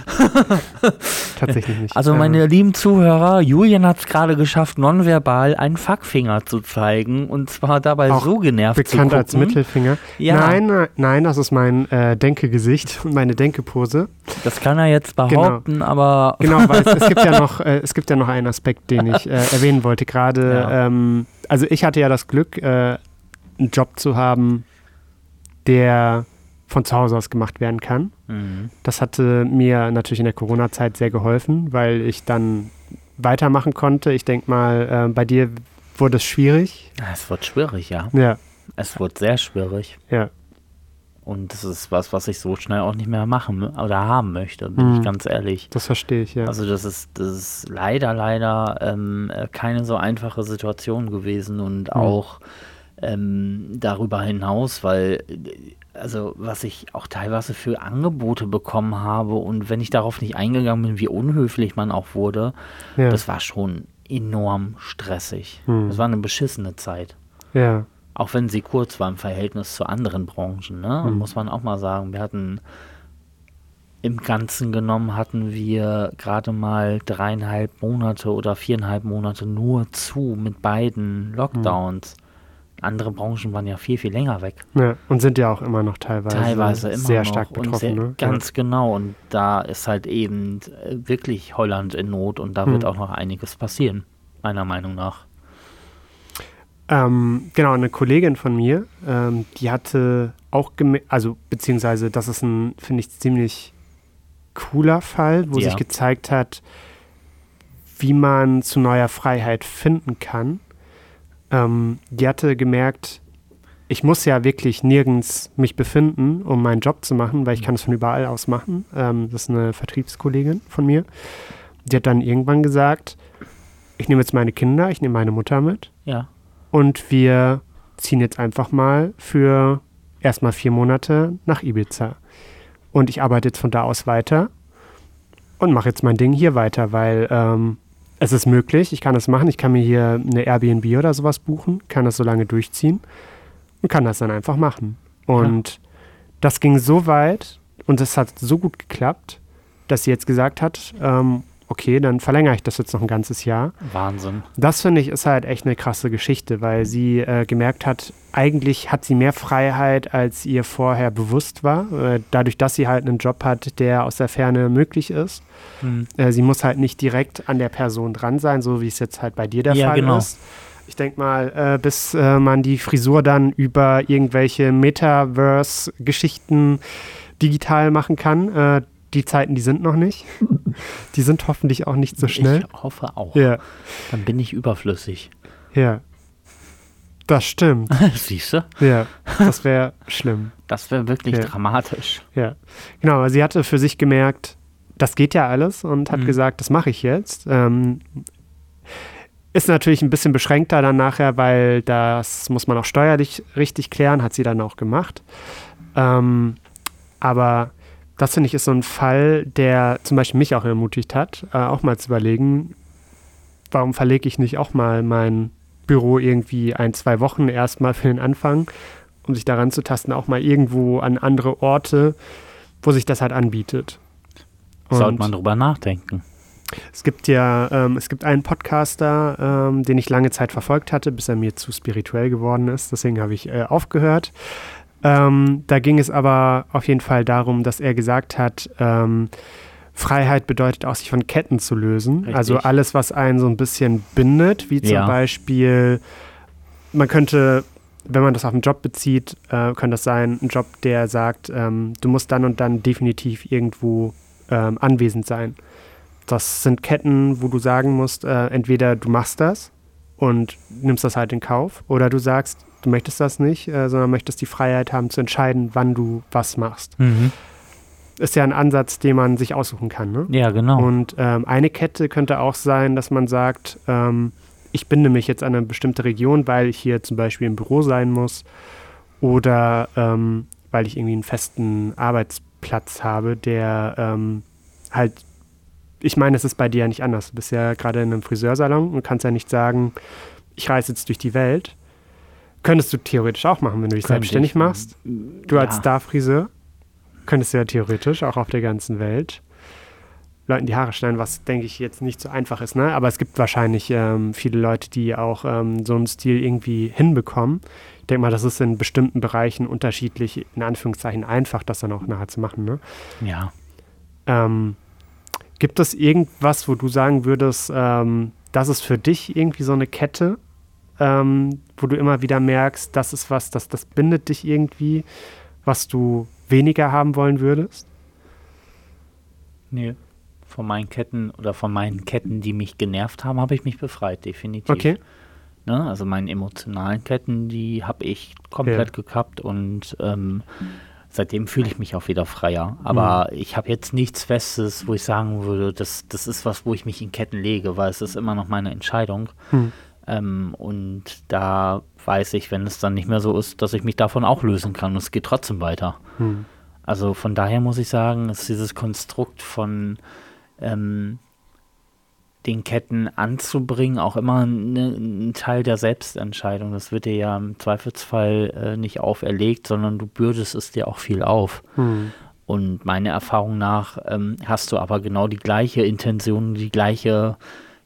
tatsächlich nicht. Also Ähm, meine lieben Zuhörer, Julian hat es gerade geschafft, nonverbal einen Fuckfinger zu zeigen und zwar dabei Auch so genervt zu bekannt als Mittelfinger. Ja. Nein, nein, nein, das ist mein äh, Denkegesicht und meine Denkepose. Das kann er jetzt behaupten, aber Genau, weil es, es gibt ja noch, äh, es gibt ja noch einen Aspekt, den ich äh, erwähnen wollte. Gerade, Ja. ähm, also ich hatte ja das Glück, äh, einen Job zu haben, der von zu Hause aus gemacht werden kann. Mhm. Das hatte mir natürlich in der Corona-Zeit sehr geholfen, weil ich dann weitermachen konnte. Ich denke mal, äh, bei dir wurde es schwierig. Ja, es wird schwierig, ja. Ja, Es wird sehr schwierig. ja. Und das ist was, was ich so schnell auch nicht mehr machen oder haben möchte, bin Mhm. ich ganz ehrlich. Das verstehe ich, ja. Also das ist, das ist leider, leider ähm, äh, keine so einfache Situation gewesen und Mhm. auch ähm, darüber hinaus, weil äh, also was ich auch teilweise für Angebote bekommen habe und wenn ich darauf nicht eingegangen bin, wie unhöflich man auch wurde, ja. das war schon enorm stressig. Hm. Das war eine beschissene Zeit. ja. Auch wenn sie kurz war im Verhältnis zu anderen Branchen, ne? Mhm. muss man auch mal sagen. Wir hatten im Ganzen genommen hatten wir gerade mal dreieinhalb Monate oder viereinhalb Monate nur zu mit beiden Lockdowns. Andere Branchen waren ja viel, viel länger weg. ja. Und sind ja auch immer noch teilweise, Teilweise immer sehr noch stark betroffen. sehr, ne? Ganz genau. Und da ist halt eben äh, wirklich Holland in Not und da Hm. wird auch noch einiges passieren, meiner Meinung nach. ja. ähm, genau, eine Kollegin von mir, ähm, die hatte auch gemerkt, also beziehungsweise das ist ein, finde ich, ziemlich cooler Fall, wo Ja. sich gezeigt hat, wie man zu neuer Freiheit finden kann. Ähm, die hatte gemerkt, ich muss ja wirklich nirgends mich befinden, um meinen Job zu machen, weil ich kann es von überall aus machen. Ähm, das ist eine Vertriebskollegin von mir. Die hat dann irgendwann gesagt, ich nehme jetzt meine Kinder, ich nehme meine Mutter mit Ja. und wir ziehen jetzt einfach mal für erstmal vier Monate nach Ibiza. Und ich arbeite jetzt von da aus weiter und mache jetzt mein Ding hier weiter, weil ähm, es ist möglich, ich kann das machen, ich kann mir hier eine Airbnb oder sowas buchen, kann das so lange durchziehen und kann das dann einfach machen. Und das ging so weit und es hat so gut geklappt, dass sie jetzt gesagt hat, ähm, okay, dann verlängere ich das jetzt noch ein ganzes Jahr. Wahnsinn. Das finde ich ist halt echt eine krasse Geschichte, weil sie äh, gemerkt hat, eigentlich hat sie mehr Freiheit, als ihr vorher bewusst war. Äh, dadurch, dass sie halt einen Job hat, der aus der Ferne möglich ist. Hm. Äh, sie muss halt nicht direkt an der Person dran sein, so wie es jetzt halt bei dir der Ja, Fall genau. ist. Ich denke mal, äh, bis man die Frisur dann über irgendwelche Metaverse-Geschichten digital machen kann, die Zeiten, die sind noch nicht. die sind hoffentlich auch nicht so schnell. Ich hoffe auch. Ja, Dann bin ich überflüssig. ja. Das stimmt. Siehst du? Ja, das wäre schlimm. Das wäre wirklich Ja. dramatisch. Ja, genau. aber Sie hatte für sich gemerkt, das geht ja alles und hat Mhm. gesagt, das mache ich jetzt. Ähm, ist natürlich ein bisschen beschränkter dann nachher, weil das muss man auch steuerlich richtig klären, hat sie dann auch gemacht. Ähm, aber das finde ich ist so ein Fall, der zum Beispiel mich auch ermutigt hat, äh, auch mal zu überlegen, warum verlege ich nicht auch mal mein Büro irgendwie ein, zwei Wochen erstmal für den Anfang, um sich daran zu tasten, auch mal irgendwo an andere Orte, wo sich das halt anbietet. Sollte Und man drüber nachdenken. es gibt ja, ähm, es gibt einen Podcaster, ähm, den ich lange Zeit verfolgt hatte, bis er mir zu spirituell geworden ist. Deswegen habe ich äh, aufgehört. Ähm, da ging es aber auf jeden Fall darum, dass er gesagt hat, ähm, Freiheit bedeutet auch, sich von Ketten zu lösen. Richtig. Also alles, was einen so ein bisschen bindet, wie zum Ja. Beispiel, man könnte, wenn man das auf einen Job bezieht, äh, könnte das sein, ein Job, der sagt, ähm, du musst dann und dann definitiv irgendwo ähm, anwesend sein. Das sind Ketten, wo du sagen musst, äh, entweder du machst das und nimmst das halt in Kauf, oder du sagst, du möchtest das nicht, äh, sondern möchtest die Freiheit haben zu entscheiden, wann du was machst. Ist ja ein Ansatz, den man sich aussuchen kann. Ne? Ja, genau. Und ähm, eine Kette könnte auch sein, dass man sagt, ähm, ich binde mich jetzt an eine bestimmte Region, weil ich hier zum Beispiel im Büro sein muss oder ähm, weil ich irgendwie einen festen Arbeitsplatz habe, der ähm, halt, ich meine, es ist bei dir ja nicht anders. Du bist ja gerade in einem Friseursalon und kannst ja nicht sagen, ich reise jetzt durch die Welt. Könntest du theoretisch auch machen, wenn du dich Könnte selbstständig ich, machst. Du als ja. Star-Friseur könntest du ja theoretisch auch auf der ganzen Welt Leuten die Haare schneiden, was denke ich jetzt nicht so einfach ist, ne? Aber es gibt wahrscheinlich ähm, viele Leute, die auch ähm, so einen Stil irgendwie hinbekommen. Ich denke mal, das ist in bestimmten Bereichen unterschiedlich, in Anführungszeichen einfach, das dann auch nachher zu machen, ne? Ja. Ähm, gibt es irgendwas, wo du sagen würdest, ähm, das ist für dich irgendwie so eine Kette, ähm, wo du immer wieder merkst, das ist was, das, das bindet dich irgendwie, was du weniger haben wollen würdest? Nee. Von meinen Ketten oder von meinen Ketten, die mich genervt haben, habe ich mich befreit, definitiv. Okay. Ne? Also meine emotionalen Ketten, die habe ich komplett Ja. gekappt und ähm, seitdem fühle ich mich auch wieder freier. Aber mhm. ich habe jetzt nichts Festes, wo ich sagen würde, das, das ist was, wo ich mich in Ketten lege, weil es ist immer noch meine Entscheidung. Mhm. Ähm, und da weiß ich, wenn es dann nicht mehr so ist, dass ich mich davon auch lösen kann und es geht trotzdem weiter. Mhm. Also von daher muss ich sagen, ist dieses Konstrukt von ähm, den Ketten anzubringen auch immer ne, ein Teil der Selbstentscheidung. Das wird dir ja im Zweifelsfall äh, nicht auferlegt, sondern du bürdest es dir auch viel auf. Hm. Und meiner Erfahrung nach ähm, hast du aber genau die gleiche Intention, die gleiche,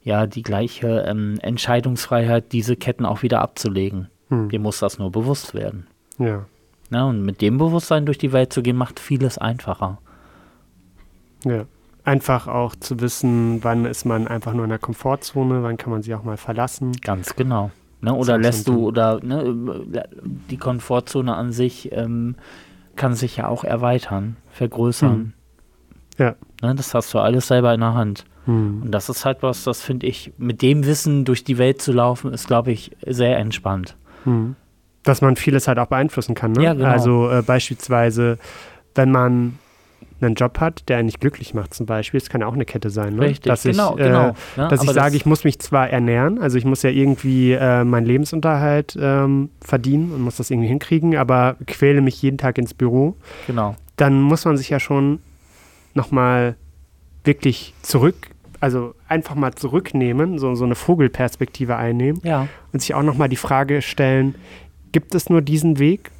ja, die gleiche ähm, Entscheidungsfreiheit, diese Ketten auch wieder abzulegen. Hm. Dir muss das nur bewusst werden. Ja. Na, und mit dem Bewusstsein durch die Welt zu gehen, macht vieles einfacher. Ja. Einfach auch zu wissen, wann ist man einfach nur in der Komfortzone, wann kann man sie auch mal verlassen. Ganz genau. Ne, oder lässt du, oder ne, die Komfortzone an sich ähm, kann sich ja auch erweitern, vergrößern. Hm. Ja. Ne, das hast du alles selber in der Hand. Hm. Und das ist halt was, das finde ich, mit dem Wissen durch die Welt zu laufen, ist, glaube ich, sehr entspannt. Hm. Dass man vieles halt auch beeinflussen kann. Ne? Ja, genau. Also äh, beispielsweise, wenn man einen Job hat, der einen nicht glücklich macht, zum Beispiel. Das kann ja auch eine Kette sein. Ne? Richtig, dass genau, ich, äh, genau. Ja, dass ich sage, ich muss mich zwar ernähren, also ich muss ja irgendwie äh, meinen Lebensunterhalt ähm, verdienen und muss das irgendwie hinkriegen, aber quäle mich jeden Tag ins Büro. Genau. Dann muss man sich ja schon nochmal wirklich zurück, also einfach mal zurücknehmen, so, so eine Vogelperspektive einnehmen ja. und sich auch nochmal die Frage stellen, gibt es nur diesen Weg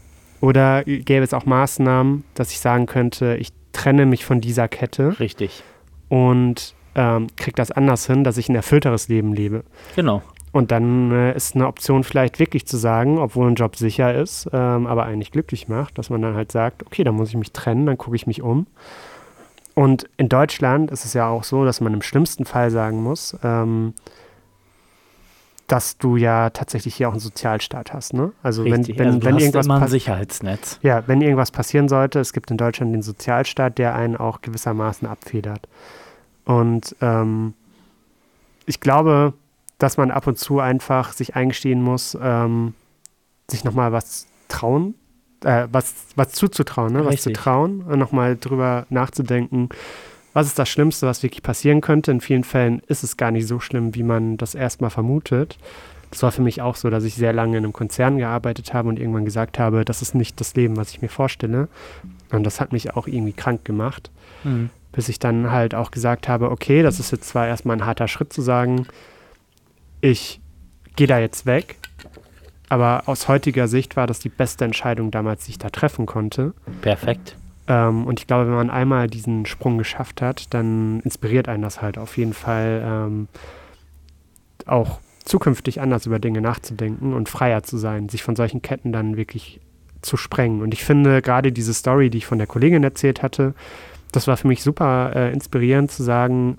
oder gäbe es auch Maßnahmen, dass ich sagen könnte, ich trenne mich von dieser Kette. Richtig. Und ähm, kriege das anders hin, dass ich ein erfüllteres Leben lebe. Genau. Und dann äh, ist eine Option vielleicht wirklich zu sagen, obwohl ein Job sicher ist, ähm, aber eigentlich glücklich macht, dass man dann halt sagt, okay, dann muss ich mich trennen, dann gucke ich mich um. Und in Deutschland ist es ja auch so, dass man im schlimmsten Fall sagen muss, ähm, dass du ja tatsächlich hier auch einen Sozialstaat hast. Ne? Also Richtig. wenn, wenn, also wenn irgendwas immer ein Sicherheitsnetz. Ja, wenn irgendwas passieren sollte, es gibt in Deutschland den Sozialstaat, der einen auch gewissermaßen abfedert. Und ähm, ich glaube, dass man ab und zu einfach sich eingestehen muss, ähm, sich nochmal was trauen, äh, was, was zuzutrauen, ne? was zu trauen und nochmal drüber nachzudenken, was ist das Schlimmste, was wirklich passieren könnte? In vielen Fällen ist es gar nicht so schlimm, wie man das erstmal vermutet. Das war für mich auch so, dass ich sehr lange in einem Konzern gearbeitet habe und irgendwann gesagt habe, das ist nicht das Leben, was ich mir vorstelle. Und das hat mich auch irgendwie krank gemacht. Mhm. Bis ich dann halt auch gesagt habe, okay, das ist jetzt zwar erstmal ein harter Schritt zu sagen, ich gehe da jetzt weg, aber aus heutiger Sicht war das die beste Entscheidung damals, die ich da treffen konnte. Perfekt. Ähm, und ich glaube, wenn man einmal diesen Sprung geschafft hat, dann inspiriert einen das halt auf jeden Fall ähm, auch zukünftig anders über Dinge nachzudenken und freier zu sein, sich von solchen Ketten dann wirklich zu sprengen. Und ich finde gerade diese Story, die ich von der Kollegin erzählt hatte, das war für mich super äh, inspirierend zu sagen,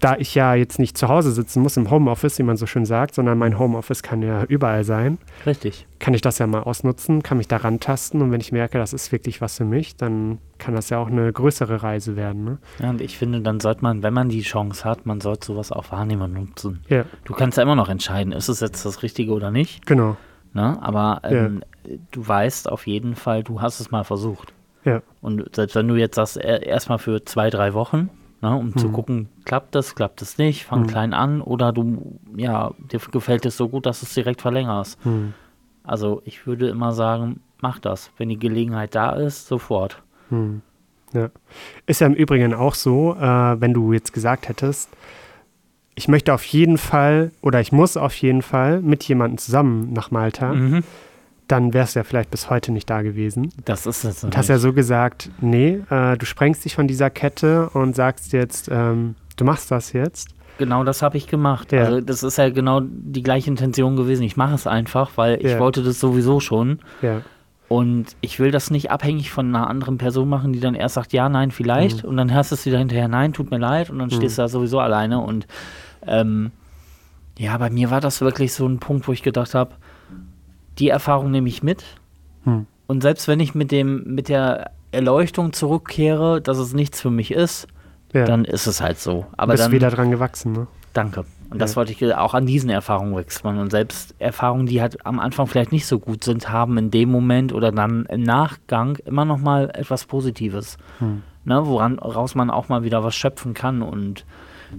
da ich ja jetzt nicht zu Hause sitzen muss im Homeoffice, wie man so schön sagt, sondern mein Homeoffice kann ja überall sein. Richtig. Kann ich das ja mal ausnutzen, kann mich da rantasten und wenn ich merke, das ist wirklich was für mich, dann kann das ja auch eine größere Reise werden. Ne? Ja, und ich finde, dann sollte man, wenn man die Chance hat, man sollte sowas auch wahrnehmen und nutzen. Ja. Du kannst ja immer noch entscheiden, ist es jetzt das Richtige oder nicht. Genau. Ne? Aber ähm, ja. du weißt auf jeden Fall, du hast es mal versucht. Ja. Und selbst wenn du jetzt sagst, erstmal für zwei, drei Wochen, ne, um hm. zu gucken, klappt das, klappt es nicht, fang hm. klein an oder du, ja, dir gefällt es so gut, dass du es direkt verlängerst. Hm. Also ich würde immer sagen, mach das. Wenn die Gelegenheit da ist, sofort. Hm. Ja. Ist ja im Übrigen auch so, äh, wenn du jetzt gesagt hättest, ich möchte auf jeden Fall oder ich muss auf jeden Fall mit jemandem zusammen nach Malta. Mhm dann wärst du ja vielleicht bis heute nicht da gewesen. Das ist es. Und hast ja so gesagt, nee, äh, du sprengst dich von dieser Kette und sagst jetzt, ähm, du machst das jetzt. Genau das habe ich gemacht. Ja. Also das ist ja genau die gleiche Intention gewesen. Ich mache es einfach, weil ich ja. wollte das sowieso schon. Ja. Und ich will das nicht abhängig von einer anderen Person machen, die dann erst sagt, ja, nein, vielleicht. Mhm. Und dann hörst du es wieder hinterher, nein, tut mir leid. Und dann mhm. stehst du da sowieso alleine. Und ähm, ja, bei mir war das wirklich so ein Punkt, wo ich gedacht habe, die Erfahrung nehme ich mit. Hm. Und selbst wenn ich mit dem, mit der Erleuchtung zurückkehre, dass es nichts für mich ist, ja. dann ist es halt so. Aber du bist dann, wieder dran gewachsen, ne? Danke. Und das Ja. wollte ich auch an diesen Erfahrungen wächst man. Und selbst Erfahrungen, die halt am Anfang vielleicht nicht so gut sind, haben in dem Moment oder dann im Nachgang immer noch mal etwas Positives. Hm. Ne, woran raus man auch mal wieder was schöpfen kann und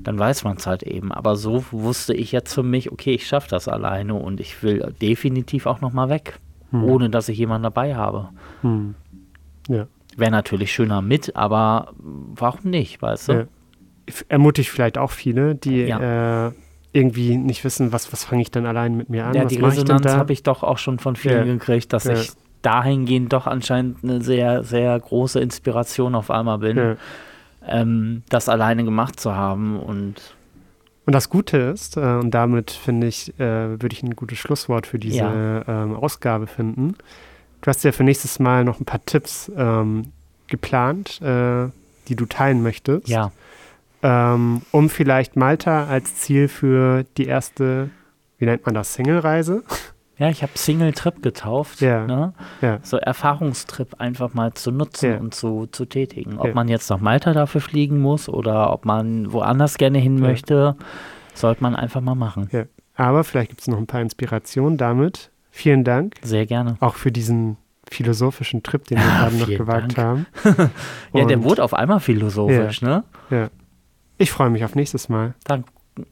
dann weiß man es halt eben. Aber so wusste ich jetzt für mich, okay, ich schaffe das alleine und ich will definitiv auch noch mal weg, Hm. ohne dass ich jemanden dabei habe. Hm. Ja. Wäre natürlich schöner mit, aber warum nicht, weißt du? Ja. Ermutigt vielleicht auch viele, die äh, irgendwie nicht wissen, was, was fange ich denn allein mit mir an? Ja, was die Resonanz habe ich doch auch schon von vielen Ja. gekriegt, dass Ja. ich dahingehend doch anscheinend eine sehr, sehr große Inspiration auf einmal bin, ja. Ähm, das alleine gemacht zu haben. Und Und das Gute ist, äh, und damit finde ich, äh, würde ich ein gutes Schlusswort für diese Ja. ähm, Ausgabe finden. Du hast ja für nächstes Mal noch ein paar Tipps ähm, geplant, äh, die du teilen möchtest, ja, ähm, um vielleicht Malta als Ziel für die erste, wie nennt man das, Single-Reise? Ja, ich habe Single Trip getauft. Ja. Ne? Ja. So Erfahrungstrip einfach mal zu nutzen Ja. und zu, zu tätigen. Ob Ja. man jetzt nach Malta dafür fliegen muss oder ob man woanders gerne hin Ja. möchte, sollte man einfach mal machen. Ja. Aber vielleicht gibt es noch ein paar Inspirationen damit. Vielen Dank Sehr gerne. auch für diesen philosophischen Trip, den wir gerade noch gewagt Dank. haben. Ja, der wurde auf einmal philosophisch, ne? Ich freue mich auf nächstes Mal. Dann,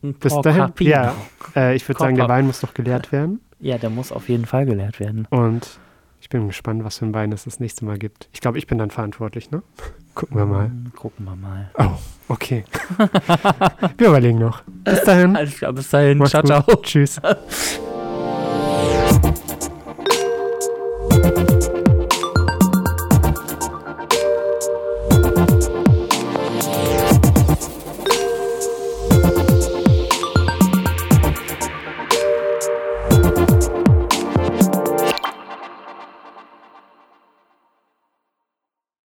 Bis Por dahin. Ja, äh, ich würde sagen, der. Wein muss noch geleert werden. Ja, der muss auf jeden Fall gelehrt werden. Und ich bin gespannt, was für ein Wein es das nächste Mal gibt. Ich glaube, ich bin dann verantwortlich, ne? Gucken wir mal. Mm, gucken wir mal. Oh, okay. wir überlegen noch. Bis dahin. Alles klar, bis dahin. Macht's ciao, gut. ciao. Tschüss.